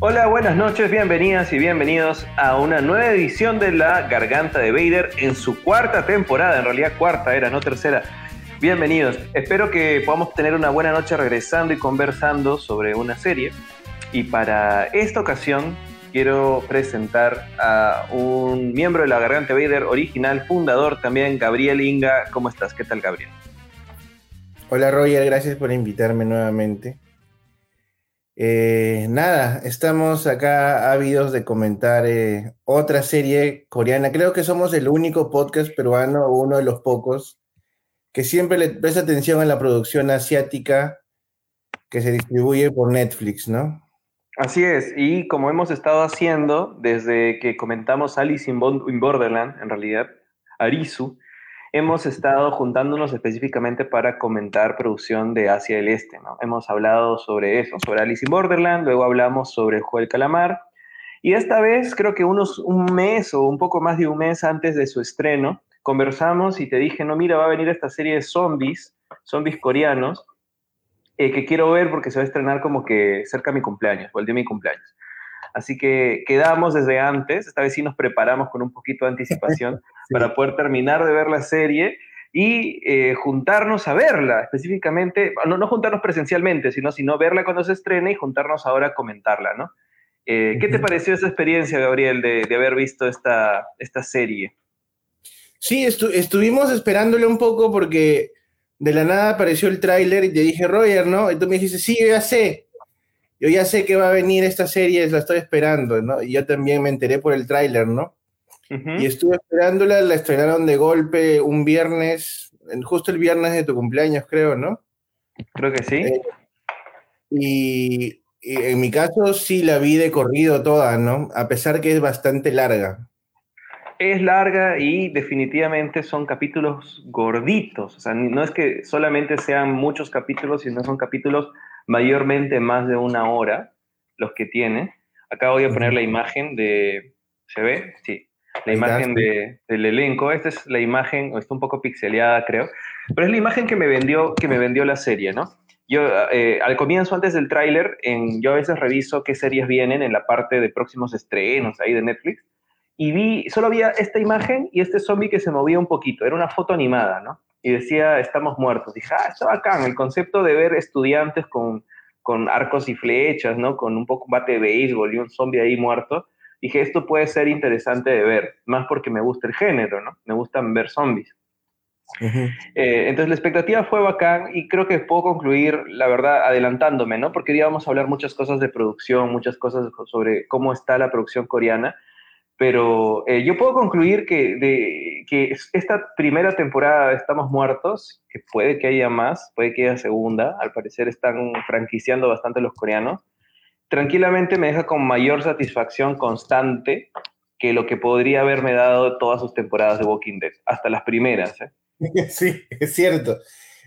Hola, buenas noches, bienvenidas y bienvenidos a una nueva edición de La Garganta de Vader en su cuarta temporada, en realidad cuarta era, no tercera. Bienvenidos, espero que podamos tener una buena noche regresando y conversando sobre una serie. Y para esta ocasión quiero presentar a un miembro de La Garganta de Vader original, fundador también, Gabriel Inga. ¿Cómo estás? ¿Qué tal, Gabriel? Hola Roger, gracias por invitarme nuevamente. Eh, nada, estamos acá ávidos de comentar eh, otra serie coreana. Creo que somos el único podcast peruano, o uno de los pocos, que siempre le presta atención a la producción asiática que se distribuye por Netflix, ¿no? Así es, y como hemos estado haciendo desde que comentamos Alice in Borderland, en realidad, Arisu, hemos estado juntándonos específicamente para comentar producción de Asia del Este. ¿no? Hemos hablado sobre eso, sobre Alice in Borderland, luego hablamos sobre el juego del calamar, y esta vez, creo que unos un mes o un poco más de un mes antes de su estreno, conversamos y te dije, no, mira, va a venir esta serie de zombies, zombies coreanos, eh, que quiero ver porque se va a estrenar como que cerca de mi cumpleaños, o el día de mi cumpleaños. Así que quedamos desde antes, esta vez sí nos preparamos con un poquito de anticipación para poder terminar de ver la serie y eh, juntarnos a verla, específicamente, no, no juntarnos presencialmente, sino, sino verla cuando se estrene y juntarnos ahora a comentarla, ¿no? Eh, ¿Qué te pareció esa experiencia, Gabriel, de, de haber visto esta, esta serie? Sí, estuvimos esperándole un poco porque de la nada apareció el tráiler y te dije, Roger, ¿no? Y tú me dijiste, sí, yo ya sé yo ya sé que va a venir esta serie, la estoy esperando, ¿no? Y yo también me enteré por el tráiler, ¿no? Y estuve esperándola, la estrenaron de golpe un viernes, justo el viernes de tu cumpleaños, creo, ¿no? Creo que sí. Eh, y, en mi caso sí la vi de corrido toda, ¿no? A pesar que es bastante larga. Es larga y definitivamente son capítulos gorditos. O sea, no es que solamente sean muchos capítulos, sino son capítulos mayormente más de una hora los que tiene. Acá voy a poner la imagen de... ¿Se ve? Sí. La imagen de, del elenco. Esta es la imagen, está un poco pixeleada, creo, pero es la imagen que me vendió, que me vendió la serie, ¿no? Yo, eh, al comienzo, antes del tráiler, yo a veces reviso qué series vienen en la parte de próximos estrenos ahí de Netflix, y vi, solo había esta imagen y este zombie que se movía un poquito, era una foto animada, ¿no? y decía, estamos muertos. Dije, ah, está bacán, el concepto de ver estudiantes con, con arcos y flechas, ¿no? Con un poco bate de béisbol y un zombie ahí muerto. Dije, esto puede ser interesante de ver, más porque me gusta el género, ¿no? Me gustan ver zombies. Eh, entonces la expectativa fue bacán y creo que puedo concluir, la verdad, adelantándome, ¿no? Porque íbamos a hablar muchas cosas de producción, muchas cosas sobre cómo está la producción coreana pero eh, yo puedo concluir que, de, que esta primera temporada de Estamos Muertos, que puede que haya más, puede que haya segunda, al parecer están franquiciando bastante los coreanos, tranquilamente me deja con mayor satisfacción constante que lo que podría haberme dado todas sus temporadas de Walking Dead, hasta las primeras. ¿eh? Sí, es cierto.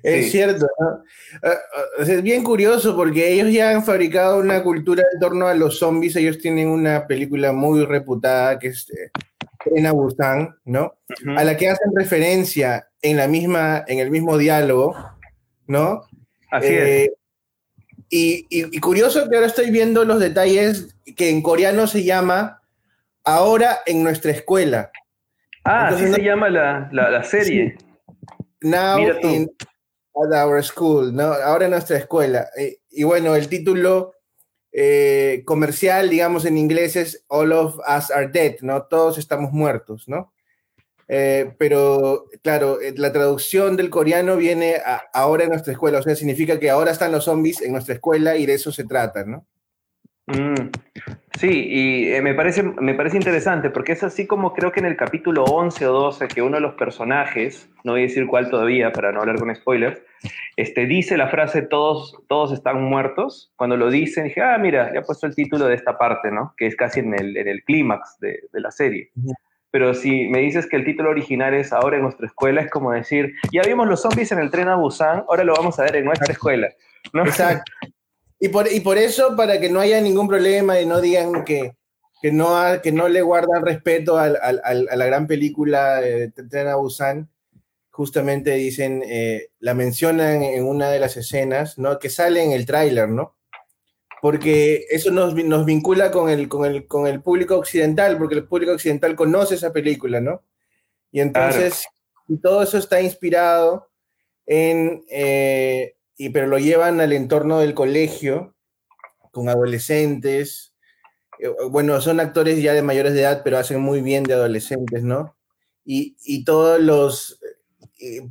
Es cierto. Ah, ah, es bien curioso porque ellos ya han fabricado una cultura en torno a los zombies. Ellos tienen una película muy reputada que es En eh, Busan, ¿no? A la que hacen referencia en, la misma, en el mismo diálogo, ¿no? Así es. Y, curioso que ahora estoy viendo los detalles que en coreano se llama Ahora en nuestra escuela. Ah, así se llama la, la, serie. Now in, At our school, ¿no? Ahora en nuestra escuela. Eh, y bueno, el título eh, comercial, digamos en inglés, es All of Us Are Dead, ¿no? Todos estamos muertos, ¿no? Eh, pero claro, la traducción del coreano viene ahora en nuestra escuela, o sea, significa que ahora están los zombies en nuestra escuela y de eso se trata, ¿no? Mm, sí, y eh, me, parece, me parece interesante porque es así como creo que en el capítulo 11 o 12 que uno de los personajes, no voy a decir cuál todavía para no hablar con spoilers, este, dice la frase todos, todos están muertos. Cuando lo dicen, dije, ah, mira, ya he puesto el título de esta parte, ¿no? Que es casi en el, en el clímax de, de, la serie. Pero si me dices que el título original es Ahora en nuestra escuela, es como decir, ya vimos los zombies en el tren a Busan, ahora lo vamos a ver en nuestra escuela. ¿no? Exacto. Y por, y por eso, para que no haya ningún problema y no digan que, que, no, que no le guardan respeto a la gran película de Tren a Busan, justamente dicen, eh, la mencionan en una de las escenas, ¿no? Que sale en el tráiler, ¿no? Porque eso nos, nos vincula con el, con, el, con el público occidental, porque el público occidental conoce esa película, ¿no? Y entonces, y todo eso está inspirado en, eh, y, pero lo llevan al entorno del colegio, con adolescentes. Eh, bueno, son actores ya de mayores de edad, pero hacen muy bien de adolescentes, ¿no? Y, y todos los,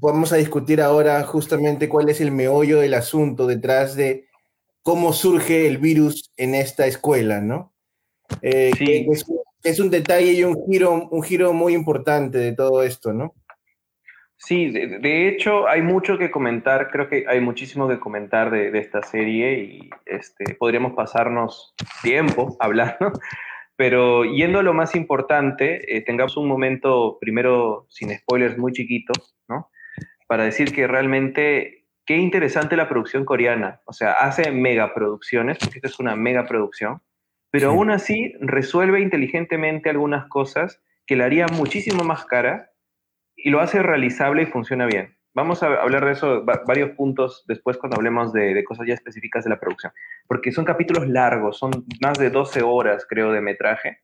vamos a discutir ahora justamente cuál es el meollo del asunto detrás de cómo surge el virus en esta escuela, ¿no? Eh, sí. es, un detalle y un giro, un giro muy importante de todo esto, ¿no? Sí, de, hecho hay mucho que comentar, creo que hay muchísimo que comentar de, esta serie y este, podríamos pasarnos tiempo hablando, pero yendo a lo más importante, eh, tengamos un momento primero sin spoilers muy chiquito, ¿no? Para decir que realmente qué interesante la producción coreana, o sea, hace megaproducciones, porque esta es una megaproducción, pero aún así resuelve inteligentemente algunas cosas que la haría muchísimo más cara y lo hace realizable y funciona bien. Vamos a hablar de eso, varios puntos después cuando hablemos de, cosas ya específicas de la producción, porque son capítulos largos, son más de 12 horas, creo, de metraje.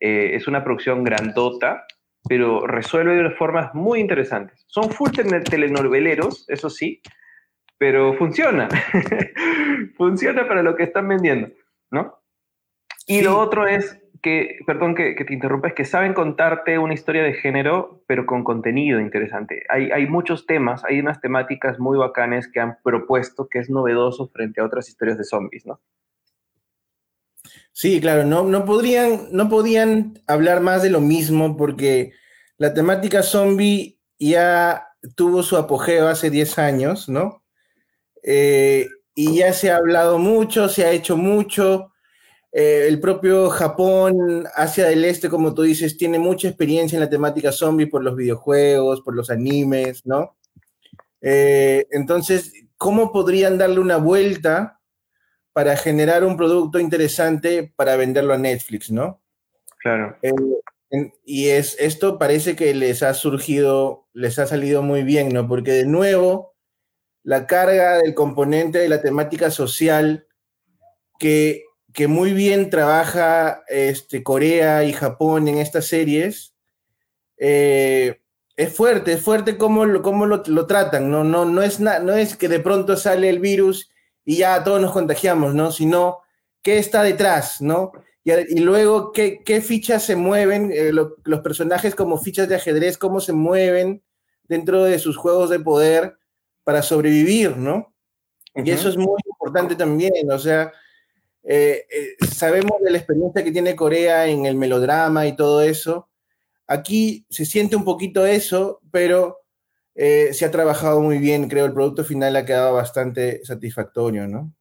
Eh, es una producción grandota, pero resuelve de formas muy interesantes. Son full telenoveleros, eso sí, pero funciona. funciona para lo que están vendiendo, ¿no? Y lo otro es que, perdón que, te interrumpa, es que saben contarte una historia de género, pero con contenido interesante. Hay, hay muchos temas, hay unas temáticas muy bacanes que han propuesto que es novedoso frente a otras historias de zombies, ¿no? Sí, claro, no, no, podrían, no podían hablar más de lo mismo porque la temática zombie ya tuvo su apogeo hace 10 años, ¿no? Eh, y ya se ha hablado mucho, se ha hecho mucho, eh, el propio Japón, Asia del Este, como tú dices, tiene mucha experiencia en la temática zombie por los videojuegos, por los animes, ¿no? Eh, entonces, ¿cómo podrían darle una vuelta para generar un producto interesante para venderlo a Netflix, ¿no? Claro. Eh, y es, esto parece que les ha surgido, les ha salido muy bien, ¿no? Porque de nuevo, la carga del componente de la temática social que que muy bien trabaja este, Corea y Japón en estas series. Eh, es fuerte, es fuerte cómo, lo, cómo lo, tratan, ¿no? No, no, es no es que de pronto sale el virus y ya todos nos contagiamos, ¿no? Sino qué está detrás, ¿no? Y, luego qué, fichas se mueven, eh, los personajes como fichas de ajedrez, cómo se mueven dentro de sus juegos de poder para sobrevivir, ¿no? Y eso es muy importante también, o sea, eh, eh, sabemos de la experiencia que tiene Corea en el melodrama y todo eso. Aquí se siente un poquito eso, pero eh, se ha trabajado muy bien. Creo el producto final ha quedado bastante satisfactorio, ¿no?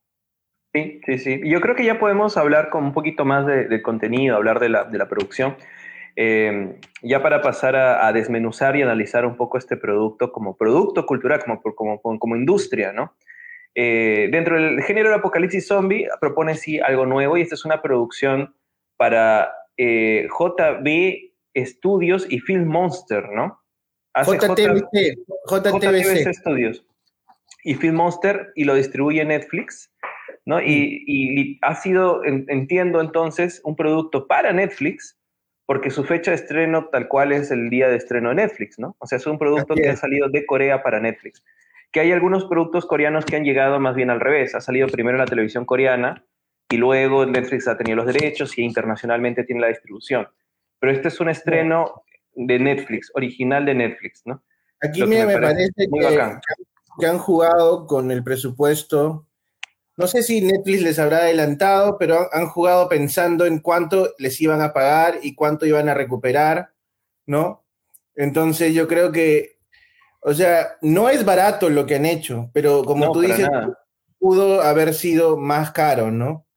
Sí, sí, sí. Yo creo que ya podemos hablar con un poquito más de, contenido, hablar de la, de la producción. Ya para pasar a, desmenuzar y analizar un poco este producto como producto cultural, como, como, como industria, ¿no? Eh, dentro del género del apocalipsis zombie propone sí algo nuevo y esta es una producción para eh, JB Studios y Film Monster, ¿no? JTBC, JTBC Studios y Film Monster y lo distribuye Netflix, ¿no? Y, ha sido, entiendo entonces, un producto para Netflix porque su fecha de estreno tal cual es el día de estreno de Netflix, ¿no? O sea, es un producto que ha salido de Corea para Netflix que hay algunos productos coreanos que han llegado más bien al revés. Ha salido primero en la televisión coreana y luego Netflix ha tenido los derechos y internacionalmente tiene la distribución. Pero este es un estreno de Netflix, original de Netflix, ¿no? Aquí me, parece, que, han jugado con el presupuesto. No sé si Netflix les habrá adelantado, pero han jugado pensando en cuánto les iban a pagar y cuánto iban a recuperar, ¿no? Entonces yo creo que o sea, no es barato lo que han hecho, pero como tú dices, pudo haber sido más caro, ¿no?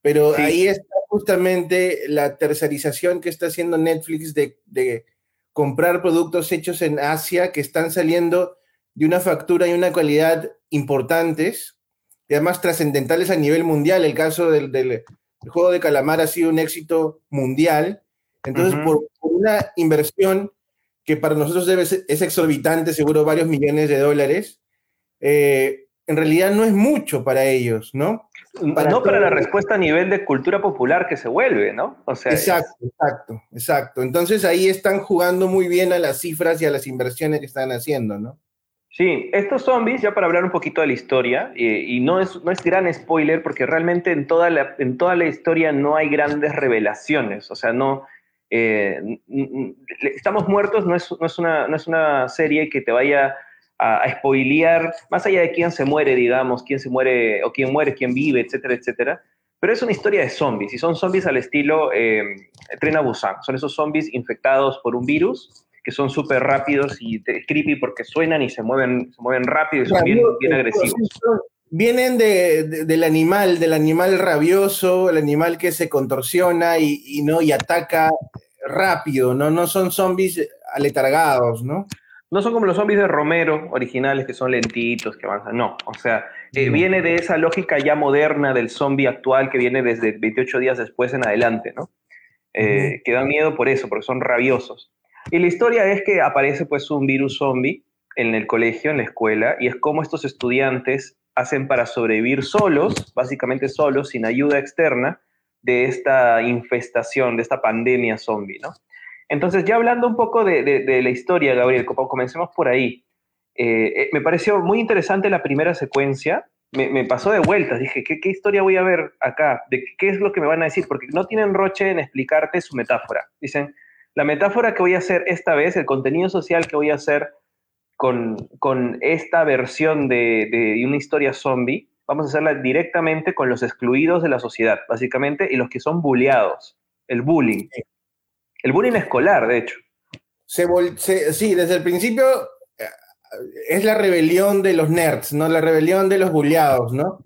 Pero ahí está justamente la tercerización que está haciendo Netflix de, comprar productos hechos en Asia que están saliendo de una factura y una calidad importantes y además trascendentales a nivel mundial. El caso del, juego de calamar ha sido un éxito mundial. Entonces, por, una inversión que para nosotros debe es exorbitante, seguro varios millones de dólares, eh, en realidad no es mucho para ellos, ¿no? no para la respuesta a nivel de cultura popular que se vuelve, ¿no? O sea, exacto, exacto, exacto. Entonces ahí están jugando muy bien a las cifras y a las inversiones que están haciendo, ¿no? Sí, estos zombies, ya para hablar un poquito de la historia, y no, es, no es gran spoiler porque realmente en toda, la, en toda la historia no hay grandes revelaciones, o sea, no... Eh, estamos muertos no es, no, es una, no es una serie que te vaya a, a, spoilear, más allá de quién se muere, digamos, quién se muere, o quién muere, quién vive, etcétera, etcétera, pero es una historia de zombies, y son zombies al estilo eh, Tren a Busan, son esos zombies infectados por un virus, que son súper rápidos y creepy porque suenan y se mueven, se mueven rápido y son bien, bien agresivos. Vienen de, del animal, del animal rabioso, el animal que se contorsiona y, ¿no? y ataca rápido, ¿no? No son zombies aletargados, ¿no? No son como los zombies de Romero originales que son lentitos, que avanzan. No, o sea, eh, viene de esa lógica ya moderna del zombie actual que viene desde 28 días después en adelante, ¿no? Eh, que da miedo por eso, porque son rabiosos. Y la historia es que aparece pues un virus zombie en el colegio, en la escuela, y es como estos estudiantes hacen para sobrevivir solos, básicamente solos, sin ayuda externa, de esta infestación, de esta pandemia zombie, ¿no? Entonces, ya hablando un poco de, la historia, Gabriel, comencemos por ahí. Eh, eh, me pareció muy interesante la primera secuencia, me, pasó de vueltas, dije, ¿qué, ¿qué, historia voy a ver acá? ¿De qué es lo que me van a decir? Porque no tienen roche en explicarte su metáfora. Dicen, la metáfora que voy a hacer esta vez, el contenido social que voy a hacer con, esta versión de, una historia zombie, vamos a hacerla directamente con los excluidos de la sociedad, básicamente, y los que son bulleados, el bullying. El bullying escolar, de hecho. sí, desde el principio eh, es la rebelión de los nerds, ¿no? La rebelión de los bulleados, ¿no?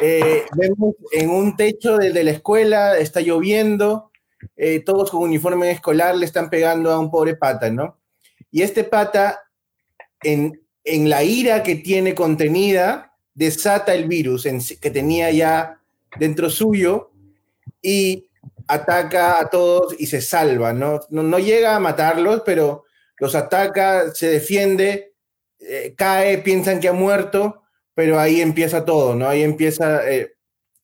Eh, vemos en un techo de la escuela, está lloviendo, eh, todos con uniforme escolar le están pegando a un pobre pata, ¿no? Y este pata, en, la ira que tiene contenida, desata el virus que tenía ya dentro suyo y ataca a todos y se salva, ¿no? No, llega a matarlos, pero los ataca, se defiende, eh, cae, piensan que ha muerto, pero ahí empieza todo, ¿no? Ahí empieza, eh,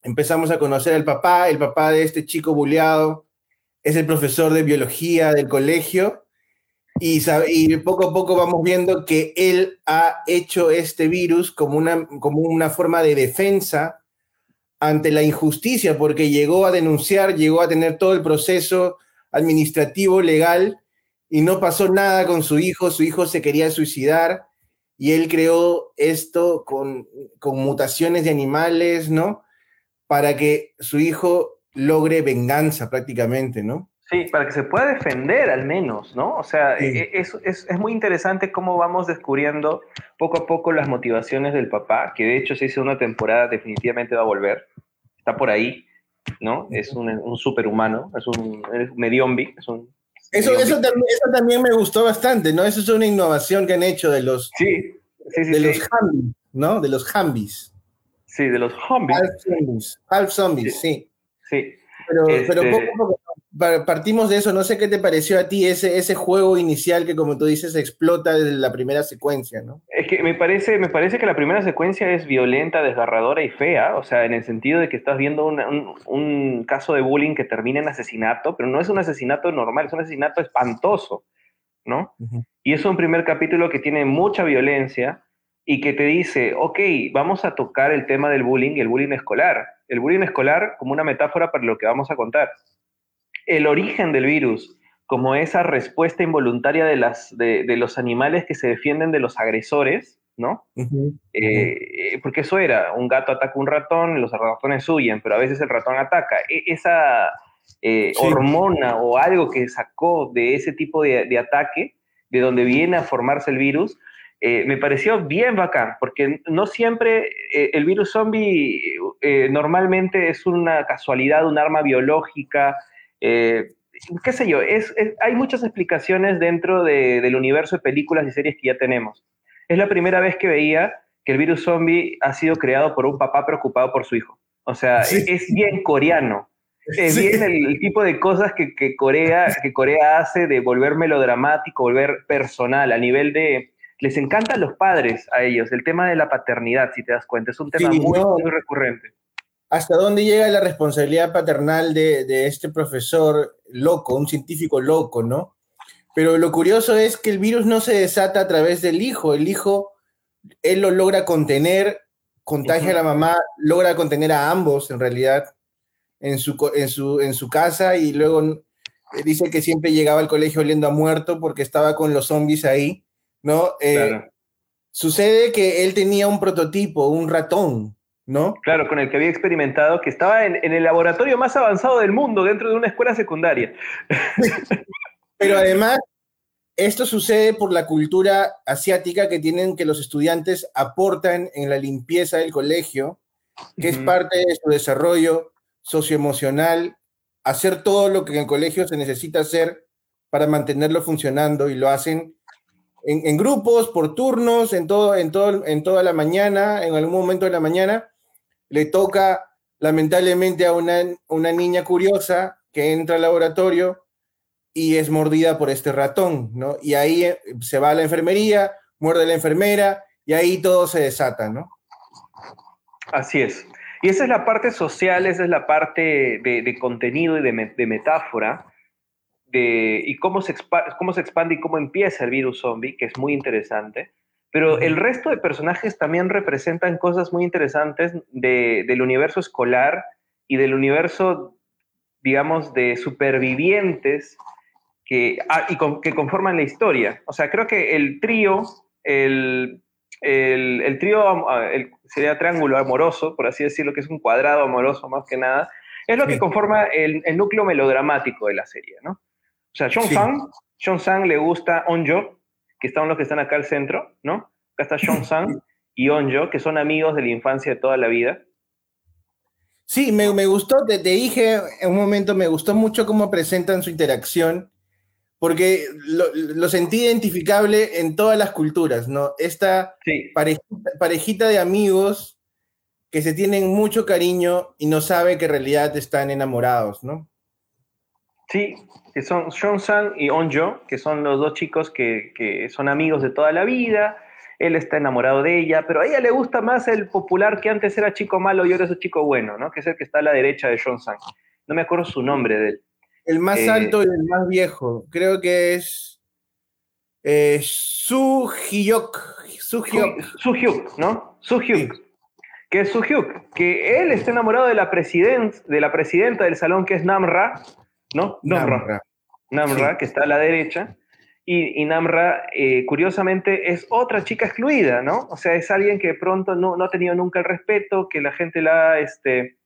empezamos a conocer al papá, el papá de este chico buleado, es el profesor de biología del colegio y, y, poco a poco vamos viendo que él ha hecho este virus como una, como una forma de defensa ante la injusticia, porque llegó a denunciar, llegó a tener todo el proceso administrativo, legal, y no pasó nada con su hijo, su hijo se quería suicidar, y él creó esto con, con mutaciones de animales, ¿no? Para que su hijo logre venganza prácticamente, ¿no? Sí, para que se pueda defender al menos, ¿no? O sea, e, e, es, muy interesante cómo vamos descubriendo poco a poco las motivaciones del papá, que de hecho se hizo una temporada, definitivamente va a volver, está por ahí, ¿no? Es un, superhumano, es un, mediombi, es un... Eso, eso, también, me gustó bastante, ¿no? Eso es una innovación que han hecho de los... Sí, sí, sí. De los Hambis, ¿no? De los Hambis. Sí, de los Hambis. Half zombies, half zombies, sí. Sí. Pero, pero este poco, partimos de eso. No sé qué te pareció a ti ese, ese juego inicial que, como tú dices, explota desde la primera secuencia, ¿no? Es que me parece, me parece que la primera secuencia es violenta, desgarradora y fea. O sea, en el sentido de que estás viendo un, un, caso de bullying que termina en asesinato, pero no es un asesinato normal, es un asesinato espantoso, ¿no? Y es un primer capítulo que tiene mucha violencia y que te dice, ok, vamos a tocar el tema del bullying y el bullying escolar el bullying escolar como una metáfora para lo que vamos a contar. El origen del virus como esa respuesta involuntaria de, las, de, los animales que se defienden de los agresores, ¿no? Eh, porque eso era, un gato ataca a un ratón, los ratones huyen, pero a veces el ratón ataca. E, esa eh, hormona o algo que sacó de ese tipo de, ataque, de donde viene a formarse el virus, eh, me pareció bien bacán, porque no siempre eh, el virus zombie eh, normalmente es una casualidad, un arma biológica, qué sé yo, es, hay muchas explicaciones dentro del universo de películas y series que ya tenemos. Es la primera vez que veía que el virus zombie ha sido creado por un papá preocupado por su hijo. O sea, es bien coreano. es bien el, tipo de cosas que, Corea, que Corea hace de volver melodramático, volver personal, a nivel de... Les encantan los padres a ellos, el tema de la paternidad, si te das cuenta, es un tema muy, recurrente. ¿Hasta dónde llega la responsabilidad paternal de, este profesor loco, un científico loco, no? Pero lo curioso es que el virus no se desata a través del hijo, el hijo, él lo logra contener, contagia a la mamá, logra contener a ambos en realidad en su, en su, en su casa y luego eh, dice que siempre llegaba al colegio oliendo a muerto porque estaba con los zombies ahí, ¿no? Eh, sucede que él tenía un prototipo, un ratón, ¿no? Claro, con el que había experimentado, que estaba en, el laboratorio más avanzado del mundo, dentro de una escuela secundaria. Pero además, esto sucede por la cultura asiática que tienen que los estudiantes aportan en la limpieza del colegio, que es parte de su desarrollo socioemocional, hacer todo lo que en el colegio se necesita hacer para mantenerlo funcionando y lo hacen en, grupos, por turnos, en, todo, en, todo, en toda la mañana, en algún momento de la mañana, le toca lamentablemente a una, una niña curiosa que entra al laboratorio y es mordida por este ratón, ¿no? Y ahí eh, se va a la enfermería, muerde la enfermera y ahí todo se desata, ¿no? Así es. Y esa es la parte social, esa es la parte de, contenido y de, metáfora, de, y cómo se, cómo se expande y cómo empieza el virus zombie, que es muy interesante. Pero el resto de personajes también representan cosas muy interesantes del universo escolar y del universo, digamos, de supervivientes que, ah, y que conforman la historia. O sea, creo que el trío, el, el, trío sería triángulo amoroso, por así decirlo, que es un cuadrado amoroso más que nada, es lo que conforma el, núcleo melodramático de la serie, ¿no? O sea, John Sang, John Sang le gusta Onjo, que son los que están acá al centro, ¿no? Acá está John Sang y Onjo, que son amigos de la infancia de toda la vida. Sí, me, me gustó, te, te, dije en un momento, me gustó mucho cómo presentan su interacción porque lo, sentí identificable en todas las culturas, ¿no? Esta parejita, de amigos que se tienen mucho cariño y no sabe que en realidad están enamorados, ¿no? Sí, que son Sean Sang y Onjo, que son los dos chicos que, que, son amigos de toda la vida. Él está enamorado de ella, pero a ella le gusta más el popular que antes era chico malo y ahora es chico bueno, ¿no? Que es el que está a la derecha de Sean Sang. No me acuerdo su nombre de él. El más eh, alto y el más viejo. Creo que es eh, Su Hyuk. Su Hyuk, ¿no? Su Hyuk. Que es Su Hyuk. Que él está enamorado de la, de la presidenta del salón, que es Namra, ¿no? Namra. Namra, que está a la derecha. Y, Namra, eh, curiosamente, es otra chica excluida, ¿no? O sea, es alguien que de pronto no, no ha tenido nunca el respeto, que la gente la, este,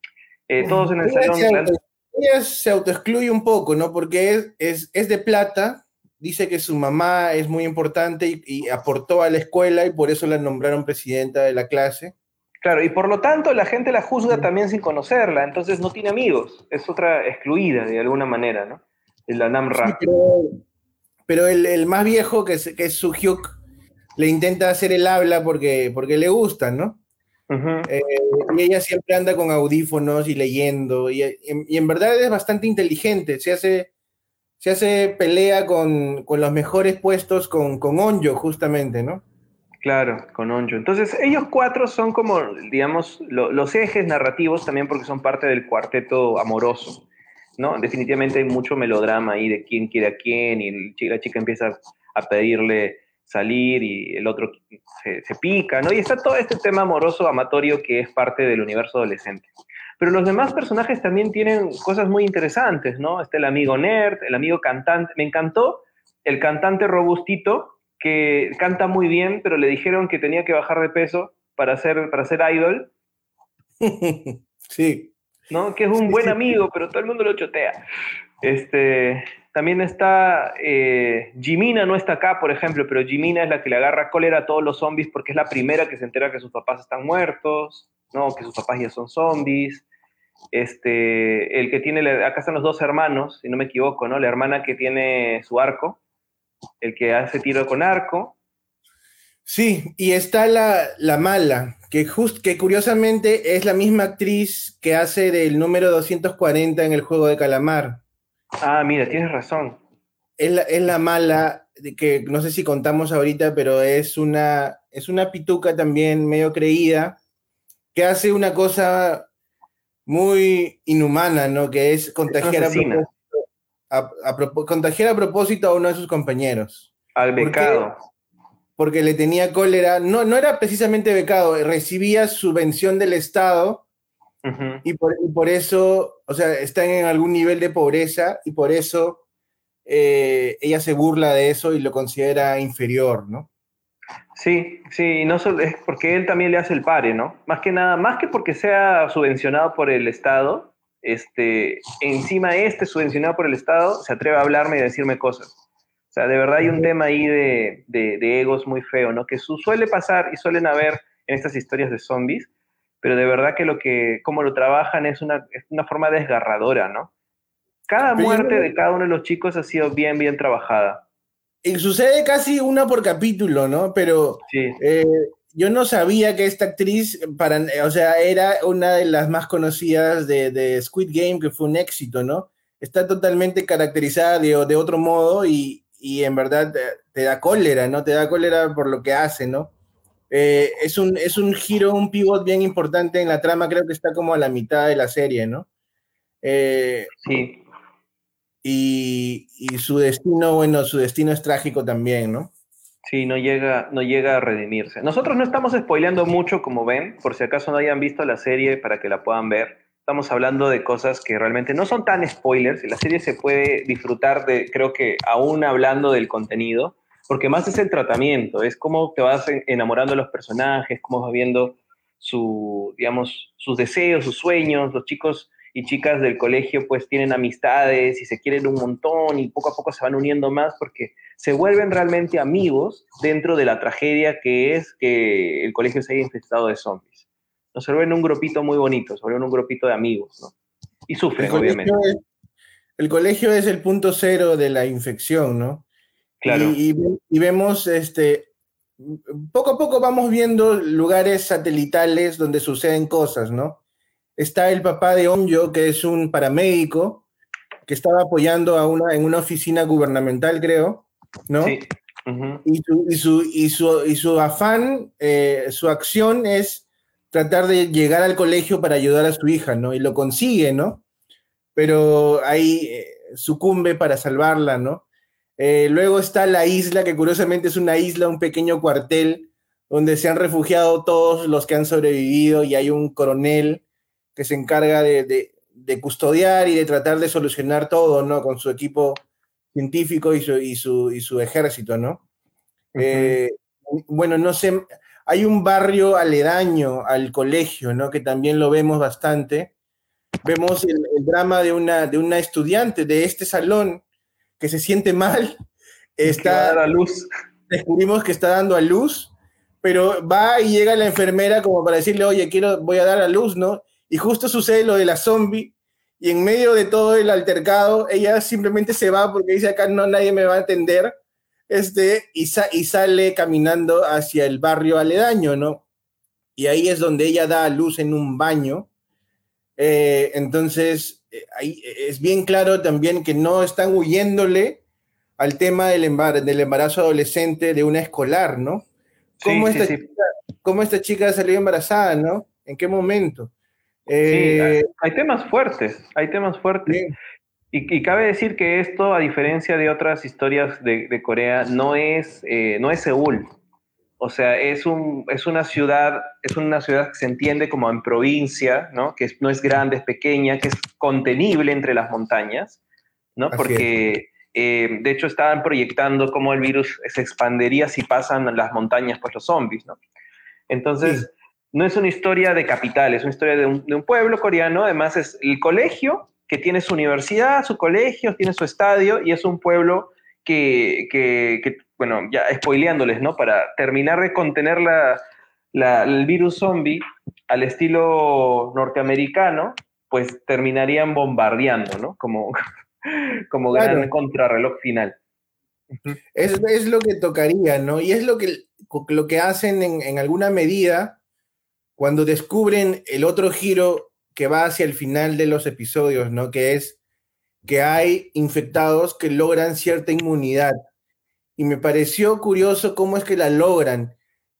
todos en el salón ella se autoexcluye un poco, ¿no? Porque es, es, de plata, dice que su mamá es muy importante y, aportó a la escuela y por eso la nombraron presidenta de la clase. Claro, y por lo tanto la gente la juzga también sin conocerla, entonces no tiene amigos, es otra excluida de alguna manera, ¿no? La Namra. pero, el, más viejo, que es, que es Suhyuk, le intenta hacer el habla porque, porque le gusta, ¿no? Eh, y ella siempre anda con audífonos y leyendo, y, en verdad es bastante inteligente, se hace, se hace pelea con, los mejores puestos con, con Onjo, justamente, ¿no? Claro, con Onjo. Entonces, ellos cuatro son como, digamos, los ejes narrativos también porque son parte del cuarteto amoroso, ¿no? Definitivamente hay mucho melodrama ahí de quién quiere a quién y la chica empieza a pedirle salir y el otro se, pica, ¿no? Y está todo este tema amoroso amatorio que es parte del universo adolescente. Pero los demás personajes también tienen cosas muy interesantes, ¿no? Está el amigo nerd, el amigo cantante. Me encantó el cantante robustito que canta muy bien, pero le dijeron que tenía que bajar de peso para ser, para ser idol. Sí. ¿No? Que es un buen amigo, pero todo el mundo lo chotea. Este, también está, eh, Jimina no está acá, por ejemplo, pero Jimina es la que le agarra cólera a todos los zombies porque es la primera que se entera que sus papás están muertos, ¿no? que sus papás ya son zombies. Este, el que tiene, acá están los dos hermanos, si no me equivoco, ¿no? La hermana que tiene su arco, el que hace tiro con arco. Sí, y está la, la mala, que, just, que curiosamente es la misma actriz que hace del número 240 en el juego de calamar. Ah, mira, tienes razón. Es la, es la mala, que no sé si contamos ahorita, pero es una, es una pituca también medio creída, que hace una cosa muy inhumana, ¿no? Que es contagiar, a propósito, contagiar a propósito a uno de sus compañeros. Al becado. Porque le tenía cólera, no, no era precisamente becado, recibía subvención del Estado y, por, eso, o sea, está en algún nivel de pobreza y por eso eh, ella se burla de eso y lo considera inferior, ¿no? Sí, sí, no solo es porque él también le hace el pare, ¿no? Más que nada, más que porque sea subvencionado por el Estado, este, encima este subvencionado por el Estado se atreve a hablarme y a decirme cosas. O sea, de verdad hay un tema ahí de, de, egos muy feo, ¿no? Que suele pasar y suelen haber en estas historias de zombies, pero de verdad que lo que, como lo trabajan es una, es una forma desgarradora, ¿no? Cada muerte de cada uno de los chicos ha sido bien, bien trabajada. Y sucede casi una por capítulo, ¿no? Pero eh, yo no sabía que esta actriz, para, o sea, era una de las más conocidas de, Squid Game, que fue un éxito, ¿no? Está totalmente caracterizada de, otro modo y, en verdad te, da cólera, ¿no? Te da cólera por lo que hace, ¿no? Eh, es, un, es un giro, un pivot bien importante en la trama, creo que está como a la mitad de la serie, ¿no? Eh, sí y, su destino, bueno, su destino es trágico también, ¿no? Sí, no llega, no llega a redimirse. Nosotros no estamos spoileando mucho, como ven, por si acaso no hayan visto la serie para que la puedan ver. Estamos hablando de cosas que realmente no son tan spoilers la serie se puede disfrutar de, creo que aún hablando del contenido, porque más es el tratamiento, es cómo te vas enamorando de los personajes, cómo vas viendo su, digamos, sus deseos, sus sueños, los chicos y chicas del colegio pues tienen amistades y se quieren un montón y poco a poco se van uniendo más porque se vuelven realmente amigos dentro de la tragedia que es que el colegio se haya infectado de zombies. No se vuelven un grupito muy bonito, se vuelven un grupito de amigos, ¿no? Y sufren, obviamente. el colegio es el punto cero de la infección, ¿no? Claro. Y, y, vemos, este, poco a poco vamos viendo lugares satelitales donde suceden cosas, ¿no? Está el papá de Onjo, que es un paramédico, que estaba apoyando a una, en una oficina gubernamental, creo, ¿no? Sí. y, su, y, su, y, su, afán, eh, su acción es tratar de llegar al colegio para ayudar a su hija, ¿no? Y lo consigue, ¿no? Pero ahí eh, sucumbe para salvarla, ¿no? Eh, luego está la isla, que curiosamente es una isla, un pequeño cuartel, donde se han refugiado todos los que han sobrevivido y hay un coronel que se encarga de, custodiar y de tratar de solucionar todo, ¿no? Con su equipo científico y su, y su, ejército, ¿no? Eh, bueno, no sé, hay un barrio aledaño al colegio, ¿no? Que también lo vemos bastante. Vemos el, drama de una, de una estudiante de este salón que se siente mal. Está, a luz. Descubrimos que está dando a luz, pero va y llega la enfermera como para decirle, oye, quiero, voy a dar a luz, ¿no? Y justo sucede lo de la zombie, y en medio de todo el altercado, ella simplemente se va porque dice acá no nadie me va a entender, este, y, y sale caminando hacia el barrio aledaño, ¿no? Y ahí es donde ella da a luz en un baño. Eh, entonces, eh, ahí es bien claro también que no están huyéndole al tema del, del embarazo adolescente de una escolar, ¿no? ¿Cómo, esta Chica, ¿Cómo esta chica salió embarazada, ¿no? ¿En qué momento? Eh, hay temas fuertes, hay temas fuertes. Y, cabe decir que esto, a diferencia de otras historias de, Corea, no es, eh, no es Seúl. O sea, es, un, es, una ciudad, es una ciudad que se entiende como en provincia, ¿no? que no es grande, es pequeña, que es contenible entre las montañas, ¿no? porque eh, de hecho estaban proyectando cómo el virus se expandería si pasan las montañas, pues los zombies. ¿no? Entonces no es una historia de capital, es una historia de un, pueblo coreano, además es el colegio que tiene su universidad, su colegio, tiene su estadio y es un pueblo que, bueno, ya spoileándoles, ¿no? Para terminar de contener la, el virus zombie al estilo norteamericano, pues terminarían bombardeando, ¿no? Como, como gran contrarreloj final. es, lo que tocaría, ¿no? Y es lo que, lo que hacen en, en alguna medida cuando descubren el otro giro que va hacia el final de los episodios, ¿no? Que es que hay infectados que logran cierta inmunidad. Y me pareció curioso cómo es que la logran.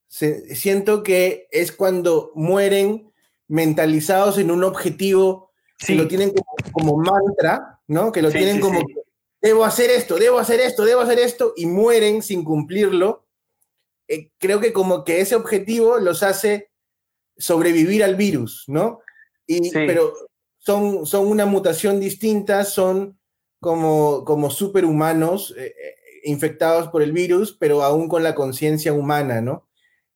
siento que es cuando mueren mentalizados en un objetivo que lo tienen como, mantra, ¿no? Que lo tienen como, debo hacer esto, debo hacer esto, debo hacer esto, y mueren sin cumplirlo. Eh, creo que como que ese objetivo los hace sobrevivir al virus, ¿no? Y, Pero son, son una mutación distinta, son como, como superhumanos eh, eh, infectados por el virus, pero aún con la conciencia humana, ¿no?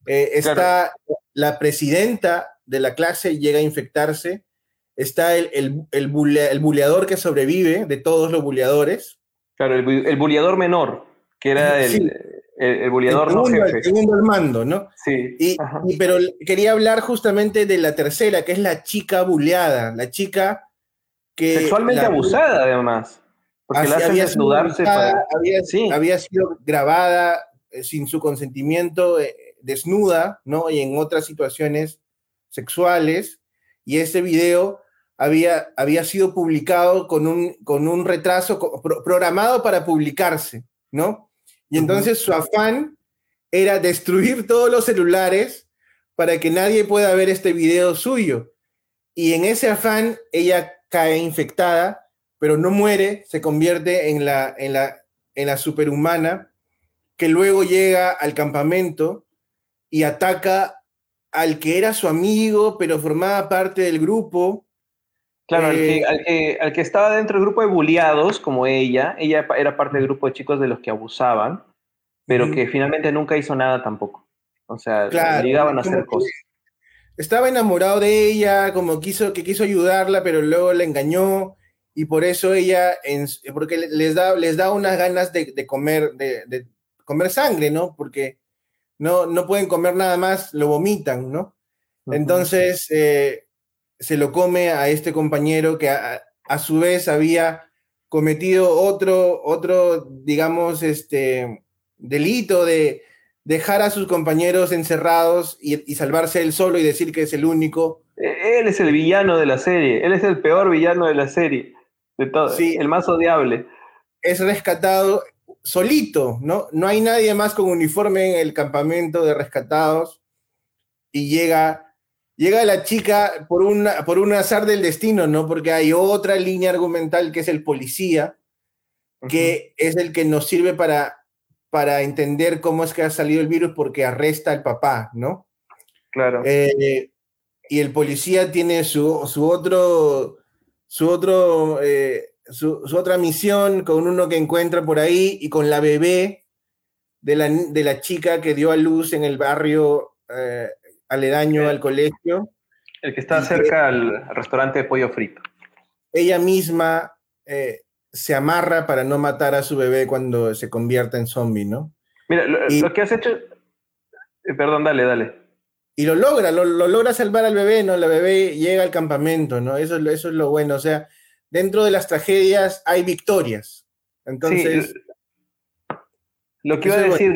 Eh, está la presidenta de la clase, llega a infectarse, está el, el, el, buleador que sobrevive de todos los buleadores. Claro, el, el buleador menor, que era el, el, buleador no jefe. El segundo al mando, ¿no? Sí. Y, pero quería hablar justamente de la tercera, que es la chica buleada, la chica que... Sexualmente abusada, además. Porque la había desnudarse había, sido grabada eh, sin su consentimiento, eh, desnuda, ¿no? Y en otras situaciones sexuales. Y ese video había, había sido publicado con un, con un retraso programado para publicarse, ¿no? Y entonces su afán era destruir todos los celulares para que nadie pueda ver este video suyo. Y en ese afán ella cae infectada, pero no muere, se convierte en la, en la, en la superhumana, que luego llega al campamento y ataca al que era su amigo, pero formaba parte del grupo. Claro, al, que, eh, al, que, estaba dentro del grupo de bulliados, como ella, ella era parte del grupo de chicos de los que abusaban, pero que finalmente nunca hizo nada tampoco. O sea, llegaban a hacer cosas. Estaba enamorado de ella, como quiso, que quiso ayudarla, pero luego la engañó y por eso ella, en, porque les da, les da unas ganas de, comer, de, comer sangre, ¿no? Porque no, no pueden comer nada más, lo vomitan, ¿no? Entonces, eh, se lo come a este compañero que a, su vez había cometido otro, otro, digamos, este, delito de dejar a sus compañeros encerrados y, salvarse él solo y decir que es el único. E, él es el villano de la serie, él es el peor villano de la serie, de todo, sí, el más odiable. Es rescatado solito, ¿no? No hay nadie más con uniforme en el campamento de rescatados y llega llega la chica por, una, por un azar del destino, ¿no? Porque hay otra línea argumental que es el policía, que es el que nos sirve para, para entender cómo es que ha salido el virus porque arresta al papá, ¿no? Claro. Eh, y el policía tiene su, su otro, su otro, eh, su, otra misión con uno que encuentra por ahí y con la bebé de la, de la chica que dio a luz en el barrio eh, aledaño al colegio. El que está cerca al, restaurante de pollo frito. Ella misma eh, se amarra para no matar a su bebé cuando se convierta en zombie, ¿no? Mira, lo, que has hecho... Eh, perdón, dale, dale. Y lo logra, lo, logra salvar al bebé, ¿no? La bebé llega al campamento, ¿no? Eso, eso es lo bueno. O sea, dentro de las tragedias hay victorias. Entonces... lo que iba a decir,